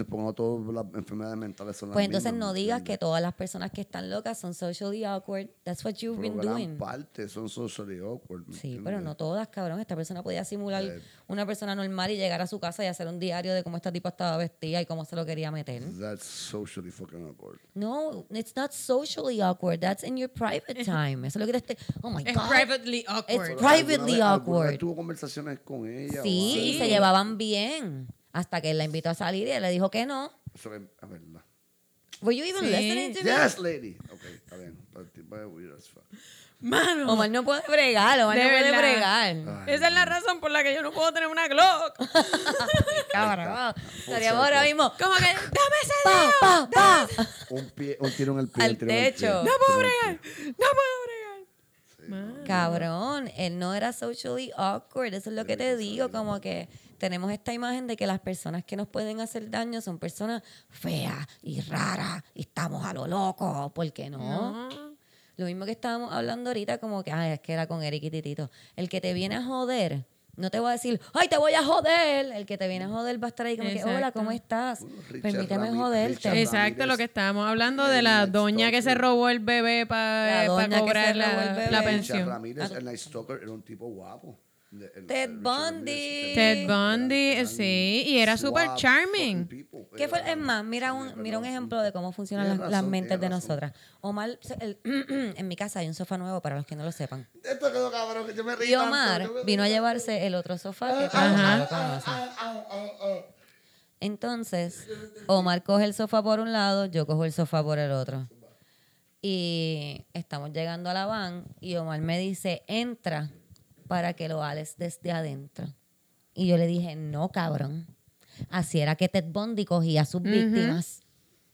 no todas las enfermedades mentales son las Pues entonces mismas, no ¿me digas que entiendes? todas las personas que están locas son socially awkward. That's what you've Pero been gran doing. parte son socially awkward. ¿me Sí, entiendes? pero no todas, cabrón. Esta persona podía simular Eh. una persona normal y llegar a su casa y hacer un diario de cómo esta tipa estaba vestida y cómo se lo quería meter. That's socially fucking awkward. No, it's not socially awkward. That's in your private time. Eso es lo que te... Oh my Es God. privately It's awkward. privately ¿Alguna vez- alguna vez awkward. tuvo conversaciones con ella? Sí, y se llevaban bien. Hasta que él la invitó a salir y él le dijo que no. Eso es verdad. Were you even Sí. listening to me? Yes, lady. Ok, está bien. Weird as fuck. Mano. Omar no puede bregar, Omar De no puede bregar. Ay, Esa es la razón por la que yo no puedo tener una Glock. Cabrón. Estaríamos ahora mismo. Como que, dame ese Pa, dedo. pa, pa. Un, pie, un tiro en el pie. Al el pie. techo. No puedo bregar. No puedo bregar. Cabrón, él no era socially awkward, eso es lo que te digo, como que tenemos esta imagen de que las personas que nos pueden hacer daño son personas feas y raras y estamos a lo loco, ¿por qué no? No. Lo mismo que estábamos hablando ahorita, como que, ay, es que era con Eric y Titito. El que te viene a joder, no te va a decir, ay, te voy a joder. El que te viene a joder va a estar ahí como que, hola, Exacto. ¿cómo estás? Richard Permíteme Rami- joderte. Richard Exacto, Ramírez. lo que estábamos hablando de la doña que se robó el bebé para cobrar la, la pensión. Ramírez, el Night Stalker, era un tipo guapo. De- el- Ted el Bundy. Ted Bundy, Eran sí, y era super suave charming. people. ¿Qué fue? Es más, mira un, mira un ejemplo de cómo funcionan las, mentes de razón. nosotras. Omar, el- en mi casa hay un sofá nuevo para los que no lo sepan. Esto quedó cabrón, que yo me río. Y Omar vino a llevarse el otro sofá que Ajá. lo conocen. Entonces, Omar coge el sofá por un lado, yo cojo el sofá por el otro. Y estamos llegando a la van y Omar me dice, entra para que lo ales desde adentro. Y yo le dije, no, cabrón. Así era que Ted Bundy cogía a sus víctimas.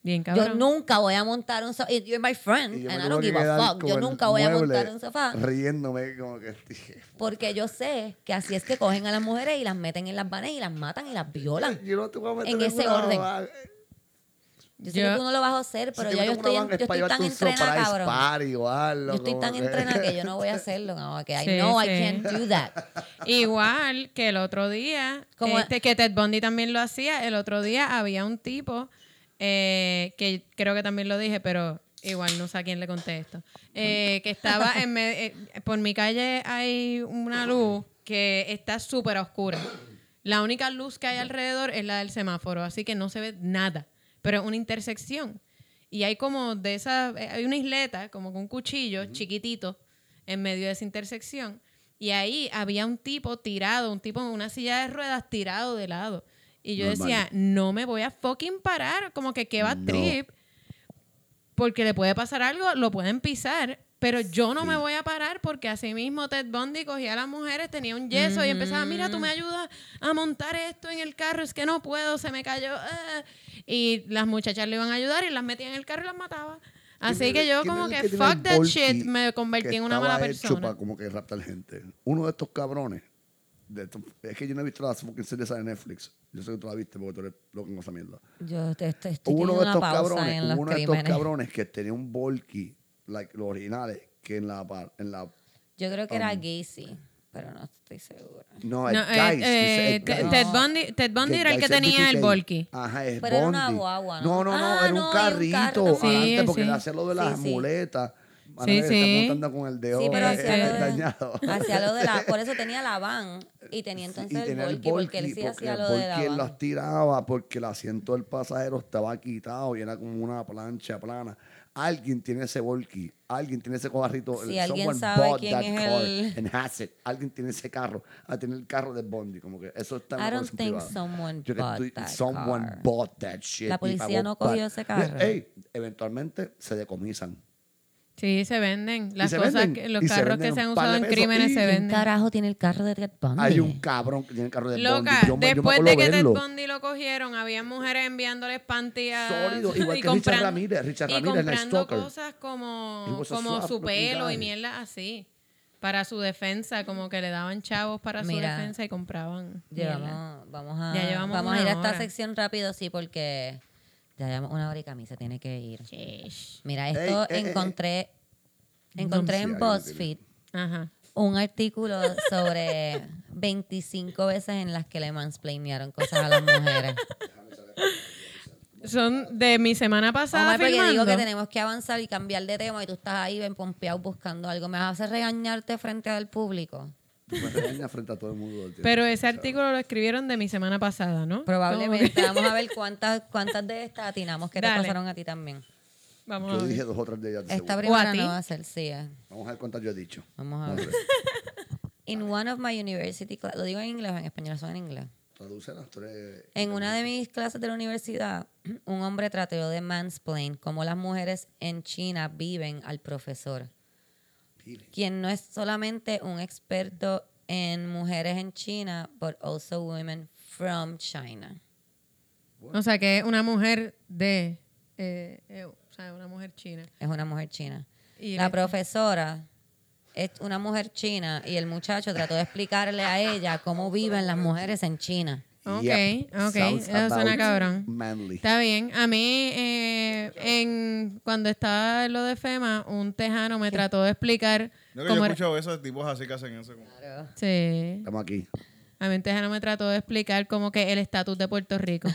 Bien Yo cabrón. nunca voy a montar un sofá. You're my friend, yo and I don't give a fuck. Yo nunca voy a montar un sofá. Riéndome como que dije. Porque yo sé que así es que cogen a las mujeres y las meten en las vanes y las matan y las violan. Yo no te voy a meter En ese orden. Yo sé Yo- que tú no lo vas a hacer, pero Si ya yo estoy, en- yo estoy tan entrenada, cabrón. party o algo, Yo estoy tan entrenada que yo no voy a hacerlo. Como que I Sí, know I sí. can't do that. Igual que el otro día, Como- este, que Ted Bundy también lo hacía, el otro día había un tipo, eh, que creo que también lo dije, pero igual no sé a quién le contesto, eh, que estaba en me- eh, por mi calle hay una luz que está súper oscura. La única luz que hay alrededor es la del semáforo, así que no se ve nada, pero es una intersección. Y hay como de esa, eh, hay una isleta, como con un cuchillo chiquitito en medio de esa intersección. Y ahí había un tipo tirado, un tipo en una silla de ruedas tirado de lado. Y yo Normal. decía, no me voy a fucking parar, como que qué va No. trip, porque le puede pasar algo, lo pueden pisar, pero yo no me voy a parar porque así mismo Ted Bundy cogía a las mujeres, tenía un yeso y empezaba, mira, tú me ayudas a montar esto en el carro, es que no puedo, se me cayó. ah". Y las muchachas le iban a ayudar y las metía en el carro y las mataba. Así ¿Quién que yo como que fuck that volky shit, me convertí en una mala persona. para como que raptar gente. Uno de estos cabrones. de estos- es que yo no he visto la fucking serie esa de Netflix. Yo sé que tú la viste porque tú eres loco en esa mierda. Yo te, te- estoy uno de una estos pausa cabrones, en los uno de estos crímenes. cabrones que tenía un volky, like los originales, que en la par- en la Yo creo que era Um, Gacy, pero no estoy segura. no, el No, eh, eh, Ted-. Ted Bundy, Ted Bundy era el que tenía el volky. Ajá, es Pero era una guagua, ¿no? No, no, no, Ah, era no, un carrito también. porque Sí, sí. hacía lo de las Sí, sí. muletas. Sí, sí. montando con el dedo Sí, pero eh, hacía lo, de, dañado. hacía lo de la... Por eso tenía la van y tenía entonces Y el volky, porque él sí porque hacía lo de la van. las tiraba porque el asiento del pasajero estaba quitado y era como una plancha plana. Alguien tiene ese volky, alguien tiene ese carrito. Si alguien sabe quién that es car el- and has it. Alguien tiene ese carro, a tener el carro de Bondi, como que eso está I don't think someone Yo bought estoy- that someone car. bought that shit. La policía no cogió ese carro. Ey, eventualmente se decomisan. Sí, se venden. Las se cosas, venden, que, los y se carros venden que se han un par usado de en pesos, crímenes y- se ¿Quién venden. carajo tiene el carro de Ted Bundy? Hay un cabrón que tiene el carro de Loca, Bondi. Yo me- yo me después acuerdo de que Ted verlo. Bundy lo cogieron, había mujeres enviándoles panty a... Sólido, igual y que Richard Ramírez, Richard y Ramírez, el comprando stalker. cosas como, He was a como su pelo y mierda así. Para su defensa, como que le daban chavos para Mira, su defensa y compraban. mierda. Llevamos, vamos a, Ya llevamos vamos a una ir a esta hora. sección rápido, sí, porque ya llevamos una hora y camisa, tiene que ir. Sheesh. Mira, esto Ey, ey, ey, encontré, encontré Sí, en ahí lo BuzzFeed Ajá. un artículo sobre 25 veces en las que le mansplainearon cosas a las mujeres. Son de mi semana pasada Omar, porque digo que tenemos que avanzar y cambiar de tema y tú estás ahí bien pompeado buscando algo. ¿Me vas a hacer regañarte frente al público? Me regaña frente a todo el mundo. todo el tiempo. Pero ese artículo lo escribieron de mi semana pasada, ¿no? Probablemente. Vamos a ver cuántas, cuántas de estas atinamos que te Dale. pasaron a ti también. Vamos a Yo ver. dije dos o tres de ellas. de Esta seguro. ¿O a primera ti? no va a ser, sí. eh. Vamos a ver cuántas yo he dicho. Vamos a ver. In one of my university cla- ¿Lo digo en inglés o en español? Son en inglés. Todo tradúcela, tú eres- En una de mis clases de la universidad, un hombre trató de mansplain cómo las mujeres en China viven al profesor. Quien no es solamente un experto en mujeres en China, but also women from China. O sea, que es una mujer de... eh, eh, o sea, una mujer china. Es una mujer china. Y La profesora es una mujer china y el muchacho trató de explicarle a ella cómo viven las mujeres en China. Ok, Yep. ok. Eso suena cabrón. Manly. Está bien. A mí, eh, en, cuando estaba lo de FEMA, un tejano me trató de explicar Yo que yo he era- escuchado esos tipos así que hacen eso. como- Sí. Estamos aquí. A mí un tejano me trató de explicar como que el estatus de Puerto Rico.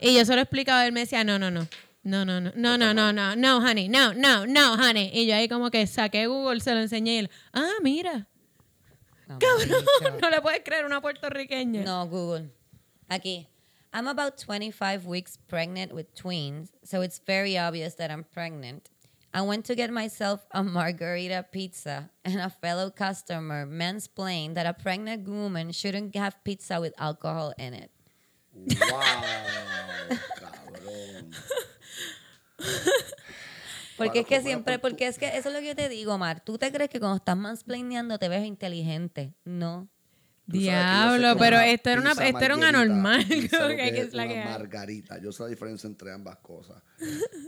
y yo se lo explicaba, él me decía, no, no, no. No, no, no, no, no, no, no, no, honey, no, no, no, honey. Y yo ahí como que saqué Google, se lo enseñé y él, ah, mira, No, cabrón, no le puedes creer una puertorriqueña. No, Google. Aquí. I'm about 25 weeks pregnant with twins, so it's very obvious that I'm pregnant. I went to get myself a margarita pizza, and a fellow customer mansplained that a pregnant woman shouldn't have pizza with alcohol in it. Wow, cabrón. Porque es que siempre, pues porque es que eso es lo que yo te digo, Mar. Tú te crees que cuando estás mansplaineando te ves inteligente. No. Diablo, pero una esto era una, esto era un anormal. que que es la una que margarita. Yo sé la diferencia entre ambas cosas.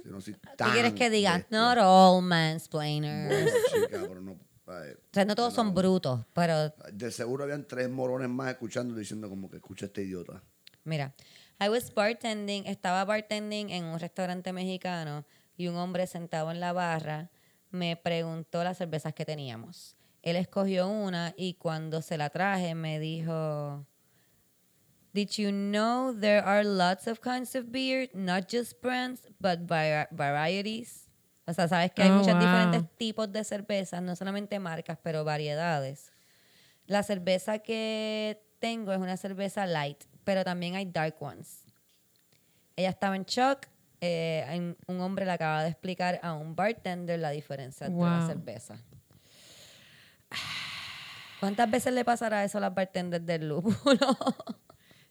Yo no soy ¿Tú tan quieres que diga, bestia. not all mansplainers? Chica, pero no. ay, O sea, no todos son brutos, pero De seguro habían tres morones más escuchando diciendo como que escucha este idiota. Mira, I was bartending, estaba bartending en un restaurante mexicano y un hombre sentado en la barra me preguntó las cervezas que teníamos. Él escogió una y cuando se la traje me dijo, Did you know there are lots of kinds of beer, not just brands, but vari- varieties? O sea, sabes que hay Oh, muchos wow. diferentes tipos de cervezas, no solamente marcas, pero variedades. La cerveza que tengo es una cerveza light, pero también hay dark ones. Ella estaba en shock. eh, un hombre le acaba de explicar a un bartender la diferencia entre la Wow. cerveza. ¿Cuántas veces le pasará eso a las bartenders del lúpulo?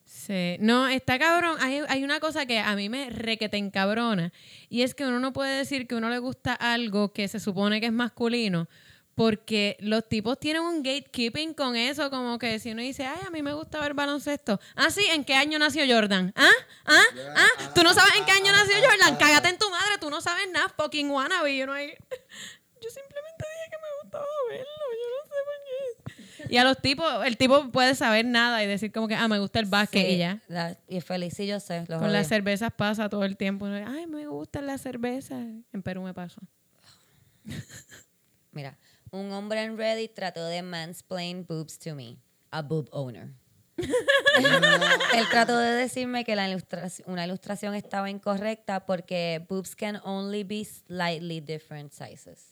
Sí, no, está cabrón. Hay, una cosa que a mí me requete encabrona y es que uno no puede decir que uno le gusta algo que se supone que es masculino porque los tipos tienen un gatekeeping con eso, como que si uno dice, ay, a mí me gusta ver baloncesto. Ah, sí, ¿en qué año nació Jordan? ¿Ah? ¿Ah? ¿Ah? ¿Tú no sabes en qué año nació Jordan? Cágate en tu madre, tú no sabes nada, fucking wannabe. Y uno ahí, yo simplemente dije que me gustaba verlo, yo no sé por qué. Y a los tipos, el tipo puede saber nada y decir como que, ah, me gusta el básquet Sí, y ya. la- y feliz, sí, yo sé. los Con las cervezas pasa todo el tiempo. Ay, me gustan las cervezas. En Perú me pasó. Mira, un hombre en Reddit trató de mansplain boobs to me, a boob owner. Él trató de decirme que la ilustración, una ilustración estaba incorrecta porque boobs can only be slightly different sizes.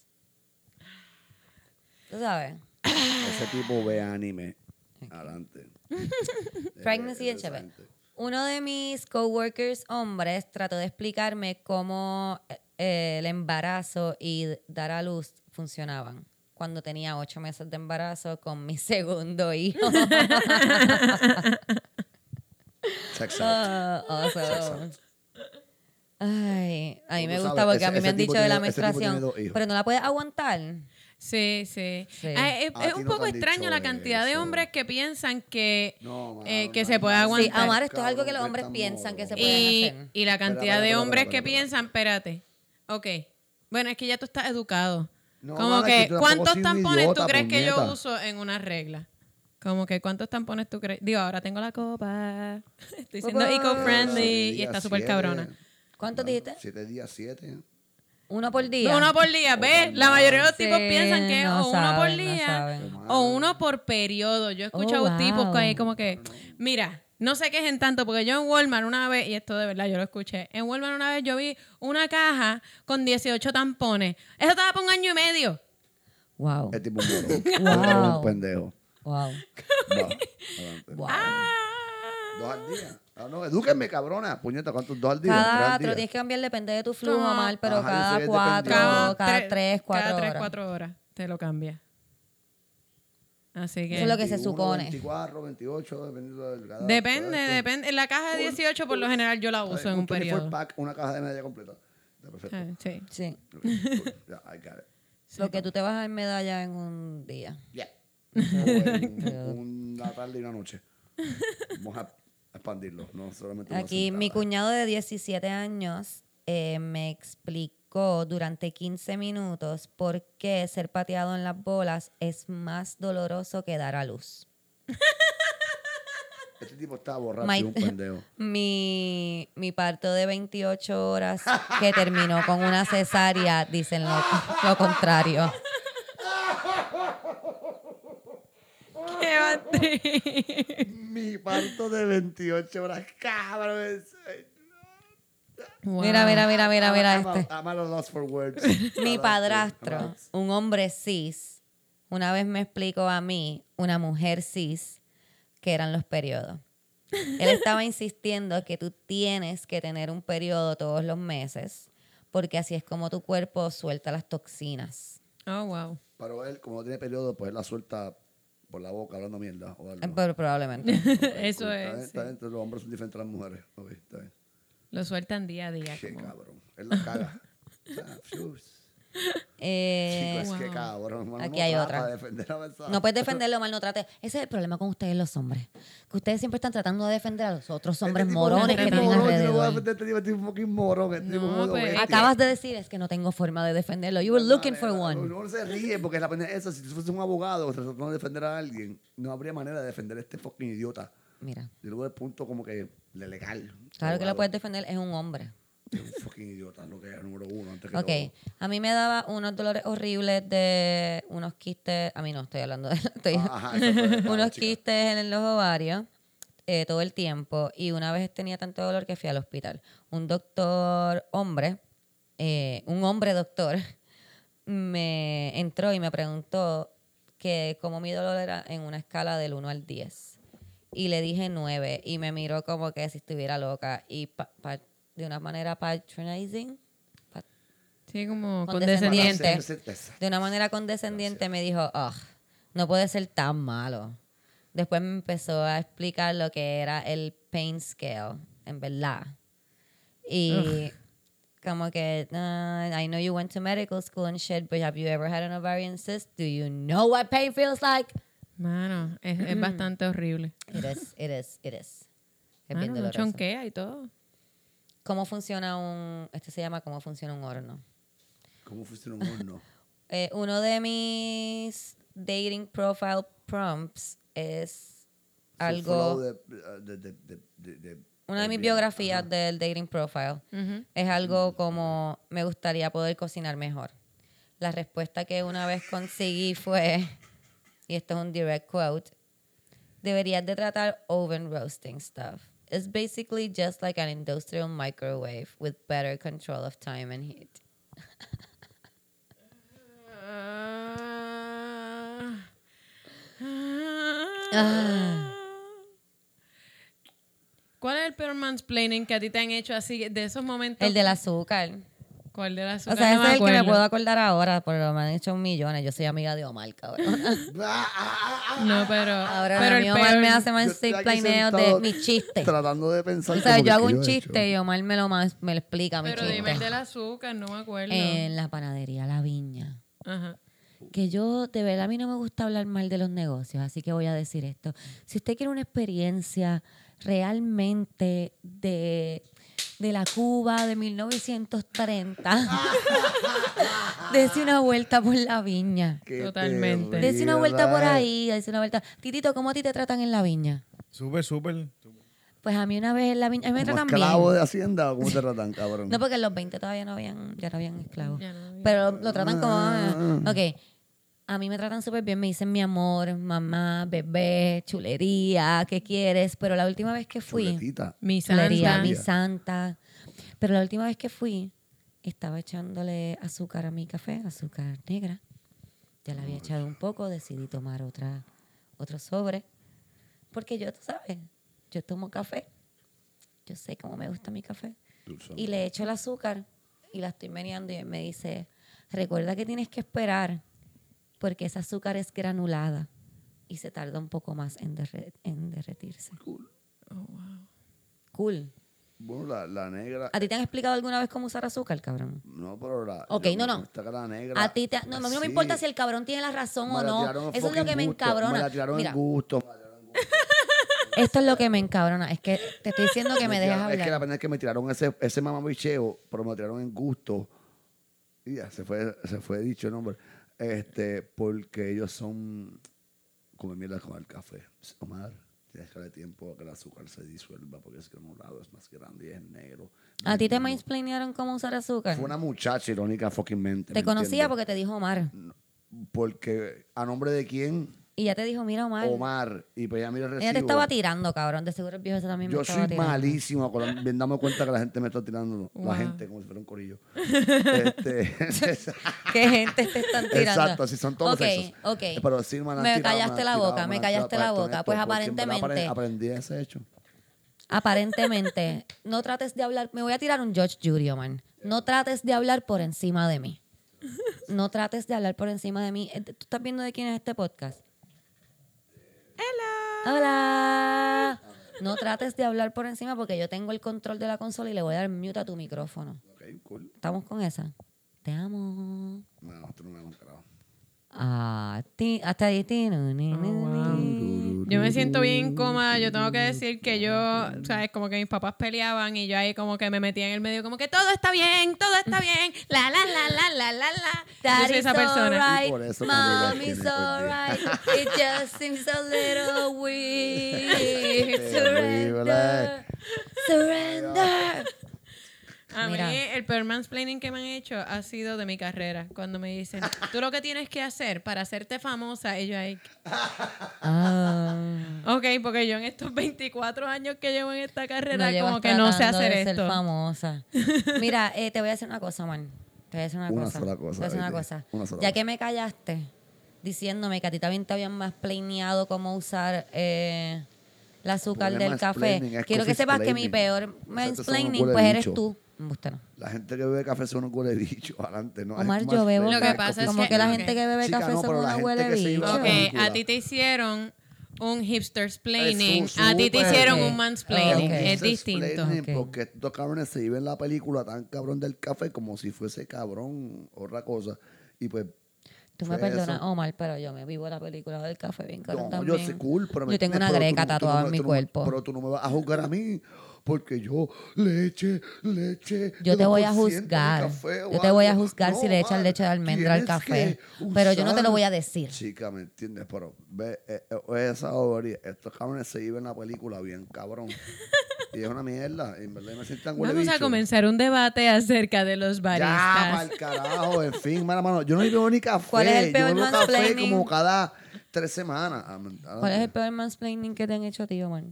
¿Tú sabes? Ese tipo ve anime. Adelante. Pregnancy Eh, and. Uno de mis coworkers hombres trató de explicarme cómo eh, el embarazo y dar a luz funcionaban cuando tenía ocho meses de embarazo con mi segundo hijo. Sex act. Ah, awesome. Ay, a mí me gusta porque ese- a mí me han dicho de la menstruación, pero no la puedes aguantar. Sí, sí. Sí. Ah, es, un no poco extraño la cantidad de eso. hombres que piensan que, No, mano, eh, que no se puede aguantar. Sí, amar, esto es algo que los hombres piensan que se pueden y, hacer. y la cantidad Espera, de espera, hombres espera, que piensan, espérate, ok, bueno, es que ya tú estás educado. No, Como que ¿cuántos tampones idiota, tú crees que yo uso en una regla? Como que, ¿cuántos tampones tú crees? Digo, ahora tengo la copa, estoy siendo eco-friendly y está súper cabrona. ¿Cuántos dijiste? Siete días, siete. Uno por día. Uno por día, ¿ves? La mayoría de los tipos Sí, piensan que es no o uno por no día o uno por periodo. Yo he escuchado Oh, tipos wow. que hay como que, mira, no se quejen tanto porque yo en Walmart una vez, y esto de verdad yo lo escuché, en Walmart una vez yo vi una caja con 18 tampones. Eso estaba por un año y medio. Wow. Es tipo un. Wow. Un pendejo. Wow. Adelante. Wow. Dos al día. Ah, no, edúquenme, cabrona. Puñeta, ¿cuántos? Dos al día. Tres Cada al día. tienes que cambiar, depende de tu flujo, Como- mal, pero Ajá, yo cada soy cuatro, cada, tre- tres, cuatro cada tres, horas. cuatro horas te lo cambia. Así que... Eso es lo que se 21, supone. 24, 28, dependiendo del cada- Depende, esto. depende. En la caja de 18 por lo general yo la uso en un 24 periodo. pack, una caja de media completa. Está perfecto. Eh, Sí. Sí. Ya, I got it. Lo que tú te vas a dar medalla en un día. Yeah. Un- una tarde y una noche. Vamos a expandirlo, no solamente una Aquí mi cuñado de 17 años eh, me explicó durante 15 minutos por qué ser pateado en las bolas es más doloroso que dar a luz. Este tipo está borracho My- y un pendejo. Mi, mi parto de 28 horas que terminó con una cesárea dicen lo, lo contrario. Mi parto de 28 horas, cabrón. Mira, mira, mira, mira, mira I'm este. I'm at a loss for words. Mi padrastro, un hombre cis, una vez me explicó a mí, una mujer cis, que eran los periodos. Él estaba insistiendo que tú tienes que tener un periodo todos los meses, porque así es como tu cuerpo suelta las toxinas. Oh, wow. Pero él, como no tiene periodo, pues él la suelta por la boca hablando mierda. O algo. Pero probablemente. Eso Está bien, es. está bien, entonces los hombres son diferentes a las mujeres. Ok, está bien. Lo sueltan día a día. Qué como- cabrón. Él la caga. O sea, fius. Eh, Chico, es que cabrón. Aquí no hay trata otra. de defender a no puedes defenderlo mal, no trate. Ese es el problema con ustedes los hombres. Que ustedes siempre están tratando de defender a los otros Este hombres morones es que tienen morón, yo no voy a alrededor. Acabas de decir es que no tengo forma de defenderlo. You were looking for one. uno se ríe porque la pendeja eso, si tú fueses un abogado tratando de defender a alguien, no habría manera de defender a este fucking idiota. Mira, Y luego el punto como que de legal. claro que lo puedes defender, es un hombre. Un fucking idiota, lo que es número uno antes que Ok, todo. a mí me daba unos dolores horribles de unos quistes, a mí no, estoy hablando de... estoy- Ah, Ajá, unos quistes en los ovarios eh, todo el tiempo y una vez tenía tanto dolor que fui al hospital. Un doctor hombre, eh, un hombre doctor, me entró y me preguntó que cómo mi dolor era en una escala del 1 al 10. Y le dije 9 y me miró como que si estuviera loca y pa- pa- de una manera patronizing, pa- Sí, como Condescendiente. condescendiente. de una manera condescendiente me dijo, "Ugh, no puede ser tan malo. Después me empezó a explicar lo que era el pain scale, en verdad. Y como que, "Uh, I know you went to medical school and shit, but have you ever had an ovarian cyst? Do you know what pain feels like? Mano, es, es bastante horrible. It is, it is, it is. Es bien Mano, no doloroso. chonquea y todo. ¿Cómo funciona un, este se llama cómo funciona un horno? ¿Cómo funciona un horno? Eh, uno de mis dating profile prompts es algo, de- de- de- de- de- de- una de mis biografías ajá. del dating profile Ujú. es algo como me gustaría poder cocinar mejor. La respuesta que una vez conseguí fue, y esto es un direct quote, deberías de tratar oven roasting stuff. It's basically just like an industrial microwave with better control of time and heat. Ah. ¿Cuál es el peor mansplaining que a ti te han hecho así de esos momentos? El del azúcar. ¿Cuál de las O sea, ese es el que me puedo acordar ahora, pero me han hecho millones. Yo soy amiga de Omar, cabrón. Ah, ah, ah, ah. No, pero. Ahora pero mi el Omar peor- me hace más planeos de mis chistes. Tratando de pensar. O sea, yo hago un chiste y Omar me lo, más, me lo explica, mi Pero dime chiste. el del azúcar, no me acuerdo. En la panadería La Viña. Ajá. Que yo, de verdad, a mí no me gusta hablar mal de los negocios, así que voy a decir esto. Si usted quiere una experiencia realmente de, de la Cuba de 1930, dése una vuelta por La Viña. Qué Totalmente. Dese una vuelta por ahí, dese una vuelta. Titito, ¿cómo a ti te tratan en La Viña? Súper, súper. Pues a mí una vez en La Viña, a mí me ¿Como tratan esclavo bien. de Hacienda o cómo te tratan, cabrón? No, porque en los 20 todavía no habían, ya no habían esclavos. Ya no había. Pero lo tratan como... ah, Ok, a mí me tratan súper bien, me dicen mi amor, mamá, bebé, chulería, ¿qué quieres? Pero la última vez que fui... Chuletita. Mi Chulería, santa. mi santa. Pero la última vez que fui, estaba echándole azúcar a mi café, azúcar negra. Ya le había echado un poco, decidí tomar otra, otro sobre. Porque yo, tú sabes, yo tomo café. Yo sé cómo me gusta mi café. Dulzón. Y le echo el azúcar y la estoy meneando y él me dice, recuerda que tienes que esperar porque esa azúcar es granulada y se tarda un poco más en, derre- en derretirse. Cool. Cool. Bueno, la, la negra. ¿A ti te han explicado alguna vez cómo usar azúcar, cabrón? No, pero la. Ok, no, me no. la negra. A ti te, no, a mí no me importa si el cabrón tiene la razón Me o la no. Eso es lo que me gusto, encabrona. Me la tiraron Mira, en gusto. me la tiraron en gusto. esto es lo que me encabrona. Es que te estoy diciendo que me dejes tiraron- Es que la pena es que me tiraron ese, ese mamabicheo, pero me lo tiraron en gusto. Y ya, se fue, se fue dicho el nombre. Este, porque ellos son. Come mierda con el café. Omar, tienes que darle tiempo a que el azúcar se disuelva, porque es que un lado es más grande y es negro. ¿A ti te Negro. mansplanearon cómo usar azúcar? Fue una muchacha irónica fucking mente. Te ¿me conocía entiendes? porque te dijo Omar. Porque, ¿a nombre de quién? Y ya te dijo, mira Omar. Omar. Y pues ya mira el Ella te recibo. estaba tirando, cabrón. De seguro el viejo ese también me Yo estaba soy tirando. malísimo, con- bien dame cuenta que la gente me está tirando. Wow. La gente, como si fuera un corillo. este, ¿Qué gente te están tirando? Exacto, así son todos esos. ok. Eh, Pero sí han Me tirado, callaste la boca, me callaste la boca. Pues aparentemente, apre- Aprendí ese hecho. aparentemente, no trates de hablar. Me voy a tirar un George Judy, man. No trates de hablar por encima de mí. No trates de hablar por encima de mí. Eh, ¿Tú estás viendo de quién es este podcast? Hola. Hola. No trates de hablar por encima porque yo tengo el control de la consola y le voy a dar mute a tu micrófono. Ok, cool. ¿Estamos con esa? Te amo. No, tú no me has carajo. Ah, ti, hasta ahí. ti, no, ni, ni, ni. Yo me siento bien incómoda. Yo tengo que decir que yo, ¿sabes? Como que mis papás peleaban y yo ahí como que me metía en el medio, como que todo está bien, todo está bien. La, la, la, la, la, la, la. Yo soy esa persona. por eso alright. It just seems a little weird. Terrible. Surrender. Surrender. A Mira. mí el peor mansplaining que me han hecho ha sido de mi carrera. Cuando me dicen, tú lo que tienes que hacer para hacerte famosa, yo ahí, Ah. ok, porque yo en estos 24 años que llevo en esta carrera, No como que no sé hacer de ser esto. famosa. Mira, eh, te voy a decir una cosa, man. Te voy a decir una, Una cosa. sola Te voy cosa, a decir una cosa. Una sola ya cosa. que me callaste diciéndome que a ti también te habían más planeado cómo usar eh, el azúcar del café. Quiero que sepas que mi peor mansplaining pues eres tú. No. La gente que bebe café son unos huele bicho adelante, ¿no? Omar, yo bebo Lo que pasa es como que- que, la gente que bebe Chica, café no, son pero la una gente huele que se iba a bicho. Ok, película. a ti te hicieron un hipster's planning, Es su- a ti te hicieron un mansplaining, Ok. es distinto. explaining, Ok. Porque estos cabrones se viven la película tan cabrón del café como si fuese cabrón otra cosa. Y pues. Tú me fue perdonas, eso. Omar, pero yo me vivo la película del café bien cabrón No, también. yo sé cool, pero me Yo tengo entiendes, una pero tú greca no- tú no tatuada me- en mi tú no me- cuerpo. Pero tú no me vas a juzgar a mí porque yo leche, leche. Yo te voy a 2% de juzgar. Yo te voy a juzgar si le echas leche de almendra al café. Pero yo no te lo voy a decir. Chica, ¿me entiendes? Pero ve eh, eh, esa obra, estos cabrones se viven la película bien cabrón. y es una mierda. En verdad me sientan Vamos a comenzar un debate acerca de los Ya, baristas. mal carajo, en fin, mano, mano. Yo no bebo ni café. ¿Cuál es el yo peor bebo café mansplaining? como cada tres semanas. Ah, ¿Cuál es el peor mansplaining que te han hecho a ti, Omar?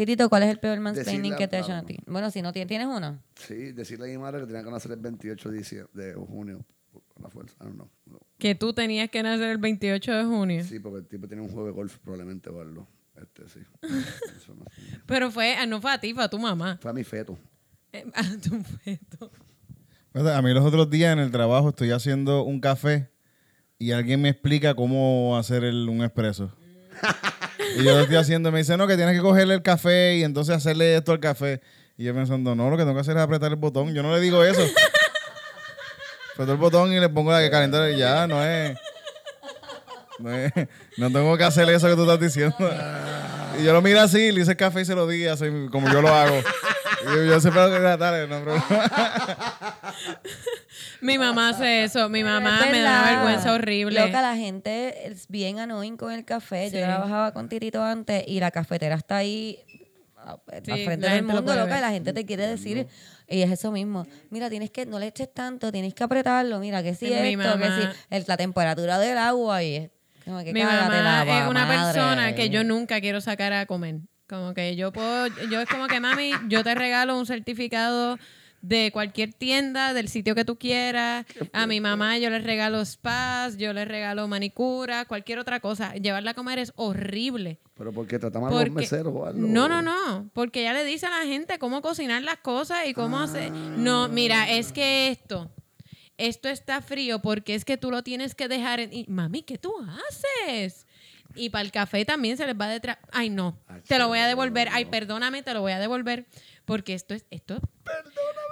Titito, ¿cuál es el peor mansplaining Decirle que te han hecho a ti? Bueno, si no tienes, ¿tienes uno. Sí, decirle a mi madre que tenía que nacer el 28 de, diciembre, de junio. Con la fuerza. I don't know. No. Que tú tenías que nacer el 28 de junio. Sí, porque el tipo tiene un juego de golf, probablemente verlo. Este sí. Eso no sé. Pero fue, ah, no fue a ti, fue a tu mamá. Fue a mi feto. Eh, A tu feto. A mí los otros días en el trabajo estoy haciendo un café y alguien me explica cómo hacer el- un expreso. y yo lo estoy haciendo me dice, no, que tienes que cogerle el café y entonces hacerle esto al café. Y yo pensando, no, lo que tengo que hacer es apretar el botón. Yo no le digo eso. Apreto el botón y le pongo la que calentar y ya, no es... No, es- no tengo que hacer eso que tú estás diciendo. Y yo lo miro así, le hice el café y se lo di así como yo lo hago. Yo, yo siempre lo que dale, no hay problema. Mi mamá hace eso. Mi mamá Es me da verdad. vergüenza horrible. Loca, la gente es bien annoying con el café. Sí. Yo trabajaba con Titito antes y la cafetera está ahí a- al Sí, frente del lo mundo, loca, y la gente te quiere decir, y es eso mismo. Mira, tienes que, no le eches tanto, tienes que apretarlo. Mira, que si Mi esto, que el- la temperatura del agua y es como que Mi mamá la es una madre. persona que yo nunca quiero sacar a comer. Como que yo puedo, yo es como que mami, yo te regalo un certificado de cualquier tienda, del sitio que tú quieras. A mi mamá yo le regalo spas, yo le regalo manicura, cualquier otra cosa. Llevarla a comer es horrible. Pero porque tratamos a los meseros o algo. No, no, no, porque ella le dice a la gente cómo cocinar las cosas y cómo hacer. No, mira, es que esto, esto está frío porque es que tú lo tienes que dejar en... y, Mami, ¿qué tú haces? Y para el café también se les va detrás. Ay, no. Ay, Te lo voy a devolver. no. Ay, perdóname, te lo voy a devolver. Porque esto es. Esto,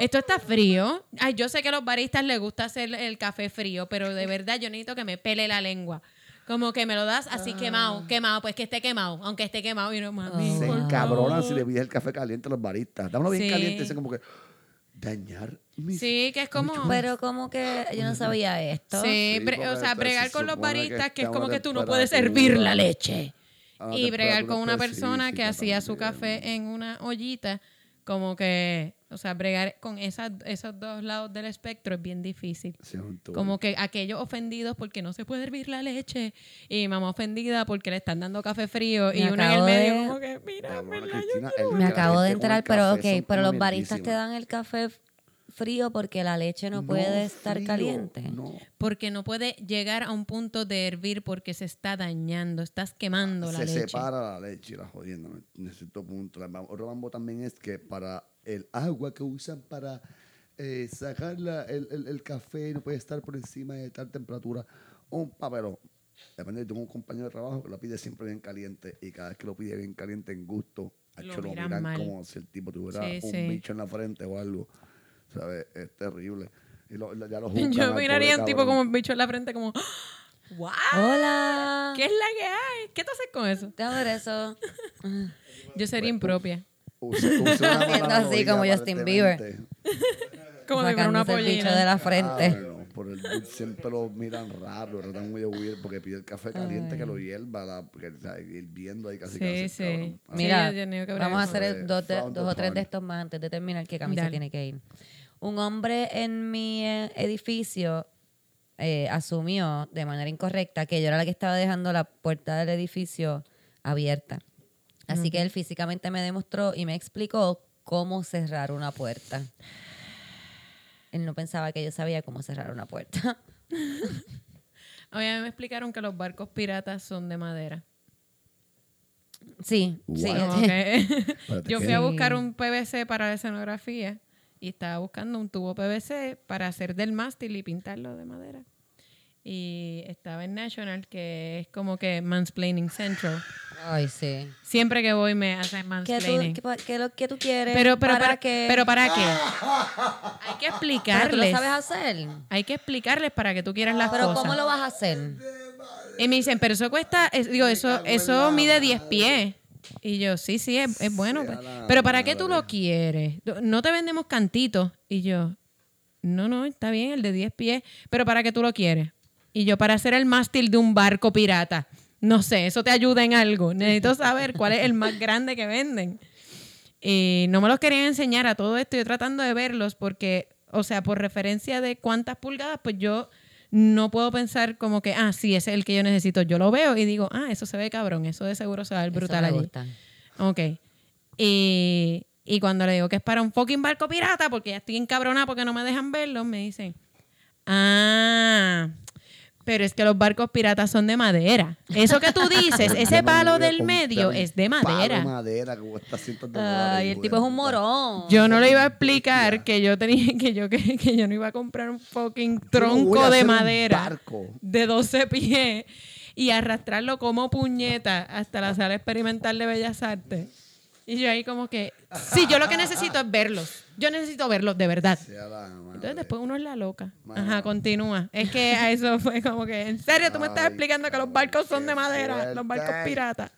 esto está frío. Ay, yo sé que a los baristas les gusta hacer el café frío, pero de verdad yo necesito que me pele la lengua. Como que me lo das así quemado, quemado, pues que esté quemado, aunque esté quemado. Y no, mami. Oh, Se por encabronan si le pides el café caliente a los baristas. Dámelo bien Sí. caliente. Dicen como que dañar mi Sí, que es como. Pero como que yo no sabía esto. Sí, Sí, o sea, se bregar con los baristas, que es como que tú no puedes hervir la leche. a una Y bregar con una persona que hacía su café en una ollita, como que, o sea, bregar con esas, esos dos lados del espectro es bien difícil. Sí. Como que aquellos ofendidos porque no se puede hervir la leche y mamá ofendida porque le están dando café frío y uno en el medio de- como que, mira, ¿verdad? Yo Cristina, Me la acabo de enterar, pero ok, pero los baristas te dan el café frío porque la leche no, puede estar frío, caliente. No. Porque no puede llegar a un punto de hervir porque se está dañando, estás quemando la se leche. separa la leche y la jodienda en cierto punto. La Otro mambo también es que para el agua que usan para eh, sacar la- el, el- el café no puede estar por encima de tal temperatura. Un papelón. Depende, tengo un compañero de trabajo que lo pide siempre bien caliente y cada vez que lo pide bien caliente en gusto, Lo hecho, lo miran miran mal. como si el tipo tuviera Sí, un sí. bicho en la frente o algo. ¿Sabes? Es terrible. Y lo- lo- ya lo Yo miraría a un tipo como un bicho en la frente como, ¡Wow! Hola. ¿Qué es la que hay? ¿Qué tú haces con eso? Déjame ver eso. Yo sería impropia. Usa una mala así como Justin Bieber. Como de una pollina. de la Ah, frente. bueno, por el siempre lo miran raro, lo tratan muy de weird porque pide el café caliente que lo hierva, la, porque, sea, hirviendo ahí casi Sí, casi. sí. cabrón. Ah, Mira, Sí, ver vamos a hacer el- dos, de- dos o tres de estos más antes de terminar, que Camisa Dale. tiene que ir. Un hombre en mi eh, edificio eh, asumió de manera incorrecta que yo era la que estaba dejando la puerta del edificio abierta. Así que él físicamente me demostró y me explicó cómo cerrar una puerta. Él no pensaba que yo sabía cómo cerrar una puerta. A mí me explicaron que los barcos piratas son de madera. Sí, sí. Wow. Yo fui a buscar un PVC para la escenografía y estaba buscando un tubo PVC para hacer del mástil y pintarlo de madera. Y estaba en National, que es como que Mansplaining Central. Ay, sí. Siempre que voy me hacen ¿Qué tú, mansplaining. qué, qué que tú quieres? pero, pero, para para, que... pero ¿para qué? Hay que Pero tú lo explicarles. sabes hacer. Hay que explicarles para que tú quieras las Pero cosas. ¿cómo lo vas a hacer? Y me dicen, pero eso cuesta, es- digo, eso, eso mide 10 pies. Y yo, sí, sí, es, es bueno. Sea la Pero ¿para qué tú lo quieres? No te vendemos cantitos. Y yo, no, no, está bien el de 10 pies, pero ¿para qué tú lo quieres? Y yo, para hacer el mástil de un barco pirata. No sé, eso te ayuda en algo. Necesito saber cuál es el más grande que venden. Y no me los querían enseñar a todo esto. Yo tratando de verlos porque, o sea, por referencia de cuántas pulgadas, pues yo no puedo pensar como que, ah, sí, ese es el que yo necesito. Yo lo veo y digo, ah, eso se ve cabrón. Eso de seguro se va a ver Eso brutal me allí. Ok. Y, y cuando le digo que es para un fucking barco pirata, porque ya estoy encabronada porque no me dejan verlo, me dicen, ah, pero es que los barcos piratas son de madera. Eso que tú dices, ese palo del medio es de madera. de madera que cuesta cientos de dólares, Ay, el tipo es un morón. Yo no le iba a explicar que yo tenía que yo que, que yo no iba a comprar un fucking no tronco de madera de 12 pies y arrastrarlo como puñeta hasta la sala experimental de Bellas Artes. Y yo ahí como que, sí, yo lo que necesito es verlos. Yo necesito verlos de verdad. Entonces después uno es la loca. Ajá, continúa. Es que a eso fue como que, en serio, tú me estás explicando que los barcos son de madera, los barcos piratas.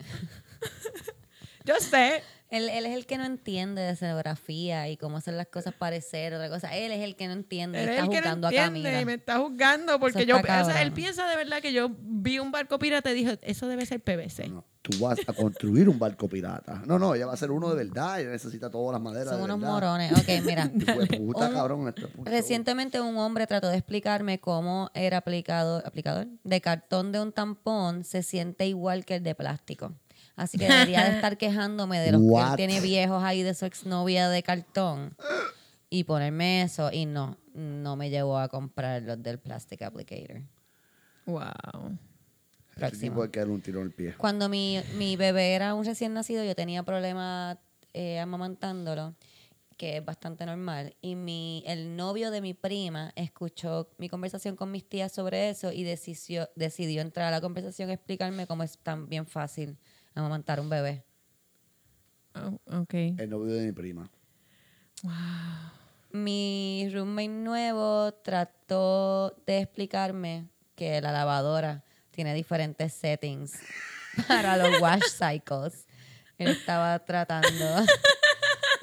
yo sé. Él, él es el que no entiende de escenografía y cómo hacer las cosas parecer, otra cosa. Él es el que no entiende y Él es está el que no jugando a entiende Camila. y me está juzgando porque yo, o sea, él piensa de verdad que yo vi un barco pirata y dije, eso debe ser PVC. No, tú vas a construir un barco pirata. No, no, ella va a ser uno de verdad. Ella necesita todas las maderas. Son de unos verdad. morones. Ok, mira. Puta, Un- cabrón. Esto es. Recientemente un hombre trató de explicarme cómo el aplicado, aplicador de cartón de un tampón se siente igual que el de plástico. Así que debería de estar quejándome de los que él tiene viejos ahí de su exnovia de cartón y ponerme eso. Y no, no me llevó a comprar los del Plastic Applicator. Wow. Este Próximo. tipo que darle un tiro en el pie. Cuando mi, mi bebé era un recién nacido, yo tenía problemas eh, amamantándolo. que es bastante normal. Y mi, el novio de mi prima escuchó mi conversación con mis tías sobre eso y decidió, decidió entrar a la conversación y explicarme cómo es tan bien fácil amamantar un bebé. Oh, ok. El novio de mi prima. Mi roommate nuevo trató de explicarme que la lavadora tiene diferentes settings para los wash cycles. Él estaba tratando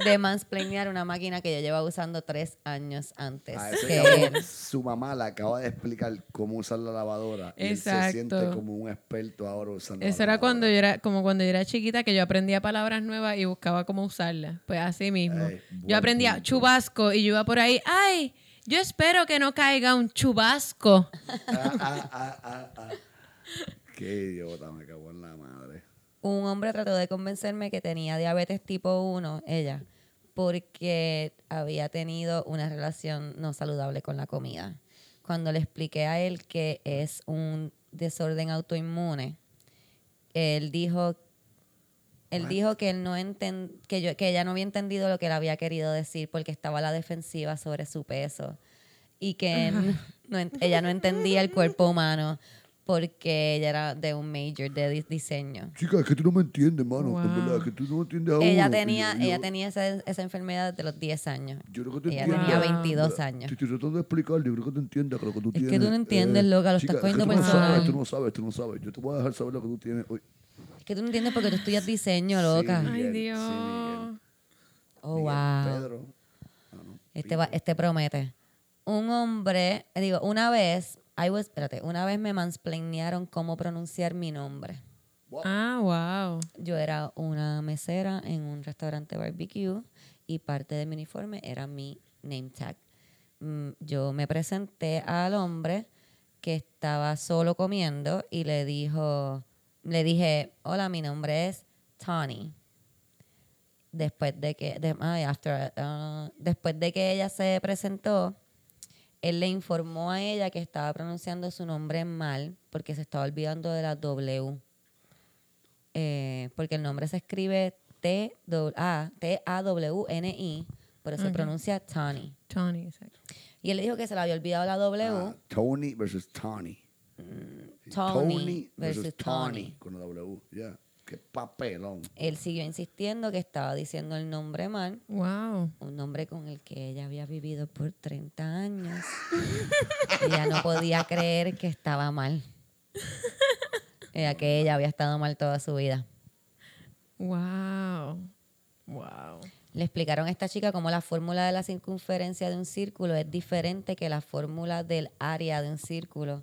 de mansplainear una máquina que yo llevaba usando tres años antes A ese que cabrón, él. su mamá le acaba de explicar cómo usar la lavadora. Y él se Exacto. siente como un experto ahora usando la Eso era cuando lavadora. yo era, como cuando yo era chiquita, que yo aprendía palabras nuevas y buscaba cómo usarlas. Pues así mismo. Ey, yo aprendía punto. chubasco y yo iba por ahí, ¡ay! Yo espero que no caiga un chubasco. Ah, ah, ah, ah, ah. Qué idiota, me cago en la madre. Un hombre trató de convencerme que tenía diabetes tipo 1, ella, porque había tenido una relación no saludable con la comida. Cuando le expliqué a él que es un desorden autoinmune, él dijo él dijo que él no enten- que yo que ella no había entendido lo que él había querido decir porque estaba a la defensiva sobre su peso y que no ella no entendía el cuerpo humano porque ella era de un major de di- diseño. Chica, es que tú no me entiendes, mano. Wow. En verdad, es que tú no me entiendes a Ella uno. tenía, yo- ella yo- tenía esa, esa enfermedad de los 10 años. Yo creo que te Ella entiendo. tenía Wow. 22 años. Te estoy tratando de explicar, yo creo que te entiendas que lo que tú Es que tienes. tú no entiendes, loca, lo estás chica, es que cogiendo no sabes, tú no sabes, tú no sabes. Yo te voy a dejar saber lo que tú tienes. hoy. Es que tú no entiendes porque tú estudias diseño, loca. Sí. Ay, sí, Dios. Miguel. Oh, Miguel, wow. Pedro. Ah, no, Este, va, este promete. Un hombre, eh, digo, una vez, I was, espérate, una vez me mansplainearon cómo pronunciar mi nombre. Ah, wow. Yo era una mesera en un restaurante barbecue y parte de mi uniforme era mi name tag. Mm, Yo me presenté al hombre que estaba solo comiendo y le dijo, le dije, hola, mi nombre es Tony. Después de que, de- ay, after, uh, después de que ella se presentó, él le informó a ella que estaba pronunciando su nombre mal porque se estaba olvidando de la W eh, porque el nombre se escribe T-A-W-N-I, pero se pronuncia Tony. Tony, exacto. Y él le dijo que se le había olvidado la W. Ah, Tony versus Tony. Sí, Tony versus Tony. Con la W. Ya. Qué papelón. Él siguió insistiendo que estaba diciendo el nombre mal, Wow. un nombre con el que ella había vivido por 30 años. ella no podía creer que estaba mal. Ella que ella había estado mal toda su vida. Wow. Wow. Le explicaron a esta chica cómo la fórmula de la circunferencia de un círculo es diferente que la fórmula del área de un círculo.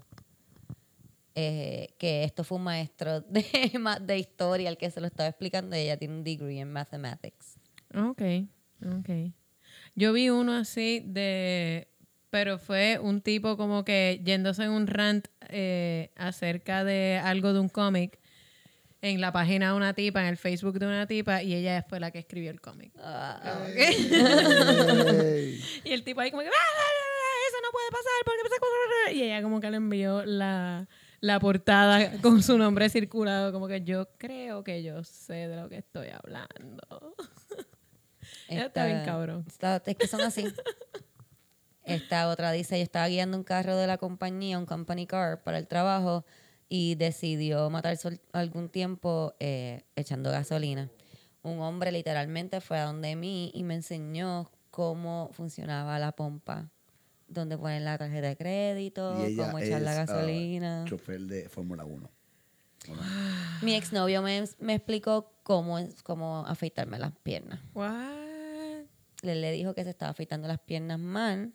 Eh, que esto fue un maestro de, de historia el que se lo estaba explicando y ella tiene un degree en mathematics. Ok, ok. Yo vi uno así de... Pero fue un tipo como que yéndose en un rant eh, acerca de algo de un cómic en la página de una tipa, en el Facebook de una tipa, y ella fue la que escribió el cómic. Ah. Y el tipo ahí como que, "Ah, ah, ah, eso no puede pasar porque pasa cosas". Y ella como que le envió la, la portada con su nombre circulado, como que yo creo que yo sé de lo que estoy hablando. Está bien cabrón. es que son así. Esta otra dice, yo estaba guiando un carro de la compañía, un company car, para el trabajo y decidió matarse al- algún tiempo eh, echando gasolina. Un hombre literalmente fue a donde mí y me enseñó cómo funcionaba la pompa, dónde poner la tarjeta de crédito, cómo echar la es, ah, gasolina. chofer de Fórmula 1. Mi exnovio me, me explicó cómo, es- cómo afeitarme las piernas. What? le, le dijo que se estaba afeitando las piernas mal.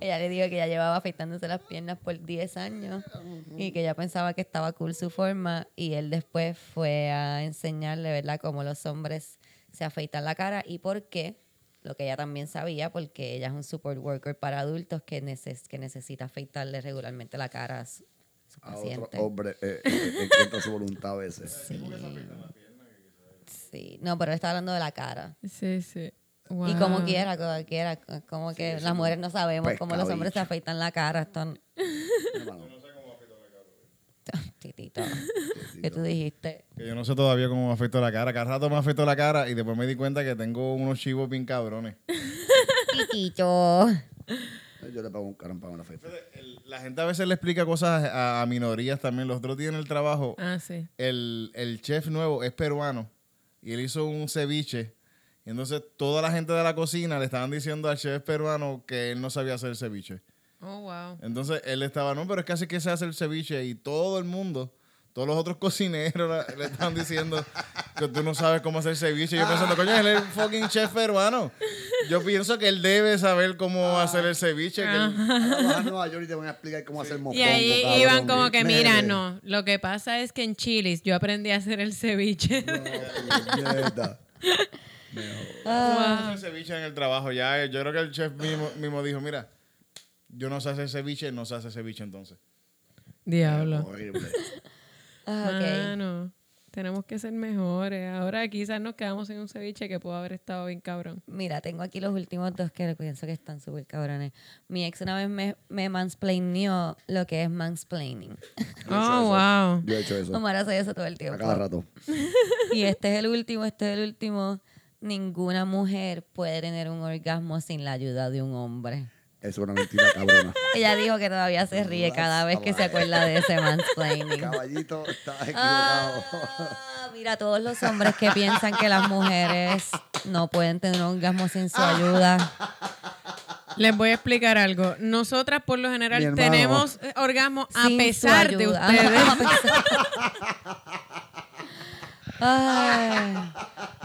ella le dijo que ya llevaba afeitándose las piernas por 10 años y que ella pensaba que estaba cool su forma y él después fue a enseñarle, ¿verdad?, cómo los hombres se afeitan la cara y por qué, lo que ella también sabía, porque ella es un support worker para adultos que, neces que necesita afeitarle regularmente la cara a su, su A otro paciente. hombre eh, eh, de su voluntad a veces. Sí. Sí, no, pero él está hablando de la cara. Sí, sí. Y como quiera, como quiera, como que las mujeres no sabemos cómo los hombres se afeitan la cara. Esto, Hermano, ¿Qué tú dijiste? Que yo no sé todavía cómo me afectó la cara. Cada rato me afectó la cara y después me di cuenta que tengo unos chivos bien cabrones. Tito. Yo le pago un caro para una fiesta. La gente a veces le explica cosas a, a minorías también. Los otros días en el trabajo, Ah, sí. el, el chef nuevo es peruano y él hizo un ceviche. Y entonces toda la gente de la cocina le estaban diciendo al chef peruano que él no sabía hacer ceviche. Oh, wow. Entonces él estaba, no, pero es casi que se hace el ceviche y todo el mundo, todos los otros cocineros la- le estaban diciendo que tú no sabes cómo hacer ceviche. Y yo pensando, coño, él es el fucking chef peruano. Yo pienso que él debe saber cómo hacer el ceviche. que él- vas a Nueva York y te van a explicar cómo hacer mofongo. Y ahí cabrón. iban como que, mira, no, lo que pasa es que en Chilis yo aprendí a hacer el ceviche. Mierda. hacer ceviche en el trabajo. Ya, eh, yo creo que el chef mismo, mismo dijo, mira, yo no sé hacer ceviche, no sé hacer ceviche entonces. Diablo. Horrible. Ah, ok. Mano, tenemos que ser mejores. Ahora quizás nos quedamos en un ceviche que pudo haber estado bien cabrón. Mira, tengo aquí los últimos dos que pienso que están súper cabrones. Mi ex una vez me, me mansplainió lo que es mansplaining. Oh, wow. Yo he hecho eso. Omar hace eso todo el A tiempo. cada rato. Y este es el último, este es el último. Ninguna mujer puede tener un orgasmo sin la ayuda de un hombre. Eso es una mentira cabrona. Ella dijo que todavía se ríe cada vez que se acuerda de ese mansplaining. Caballito, estás equivocado. Ah, mira, todos los hombres que piensan que las mujeres no pueden tener un orgasmo sin su ayuda. Les voy a explicar algo. Nosotras, por lo general, tenemos eh, orgasmo a sin su pesar de ustedes.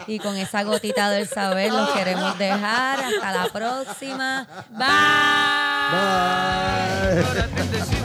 Y con esa gotita del saber los queremos dejar. Hasta la próxima. Bye. Bye.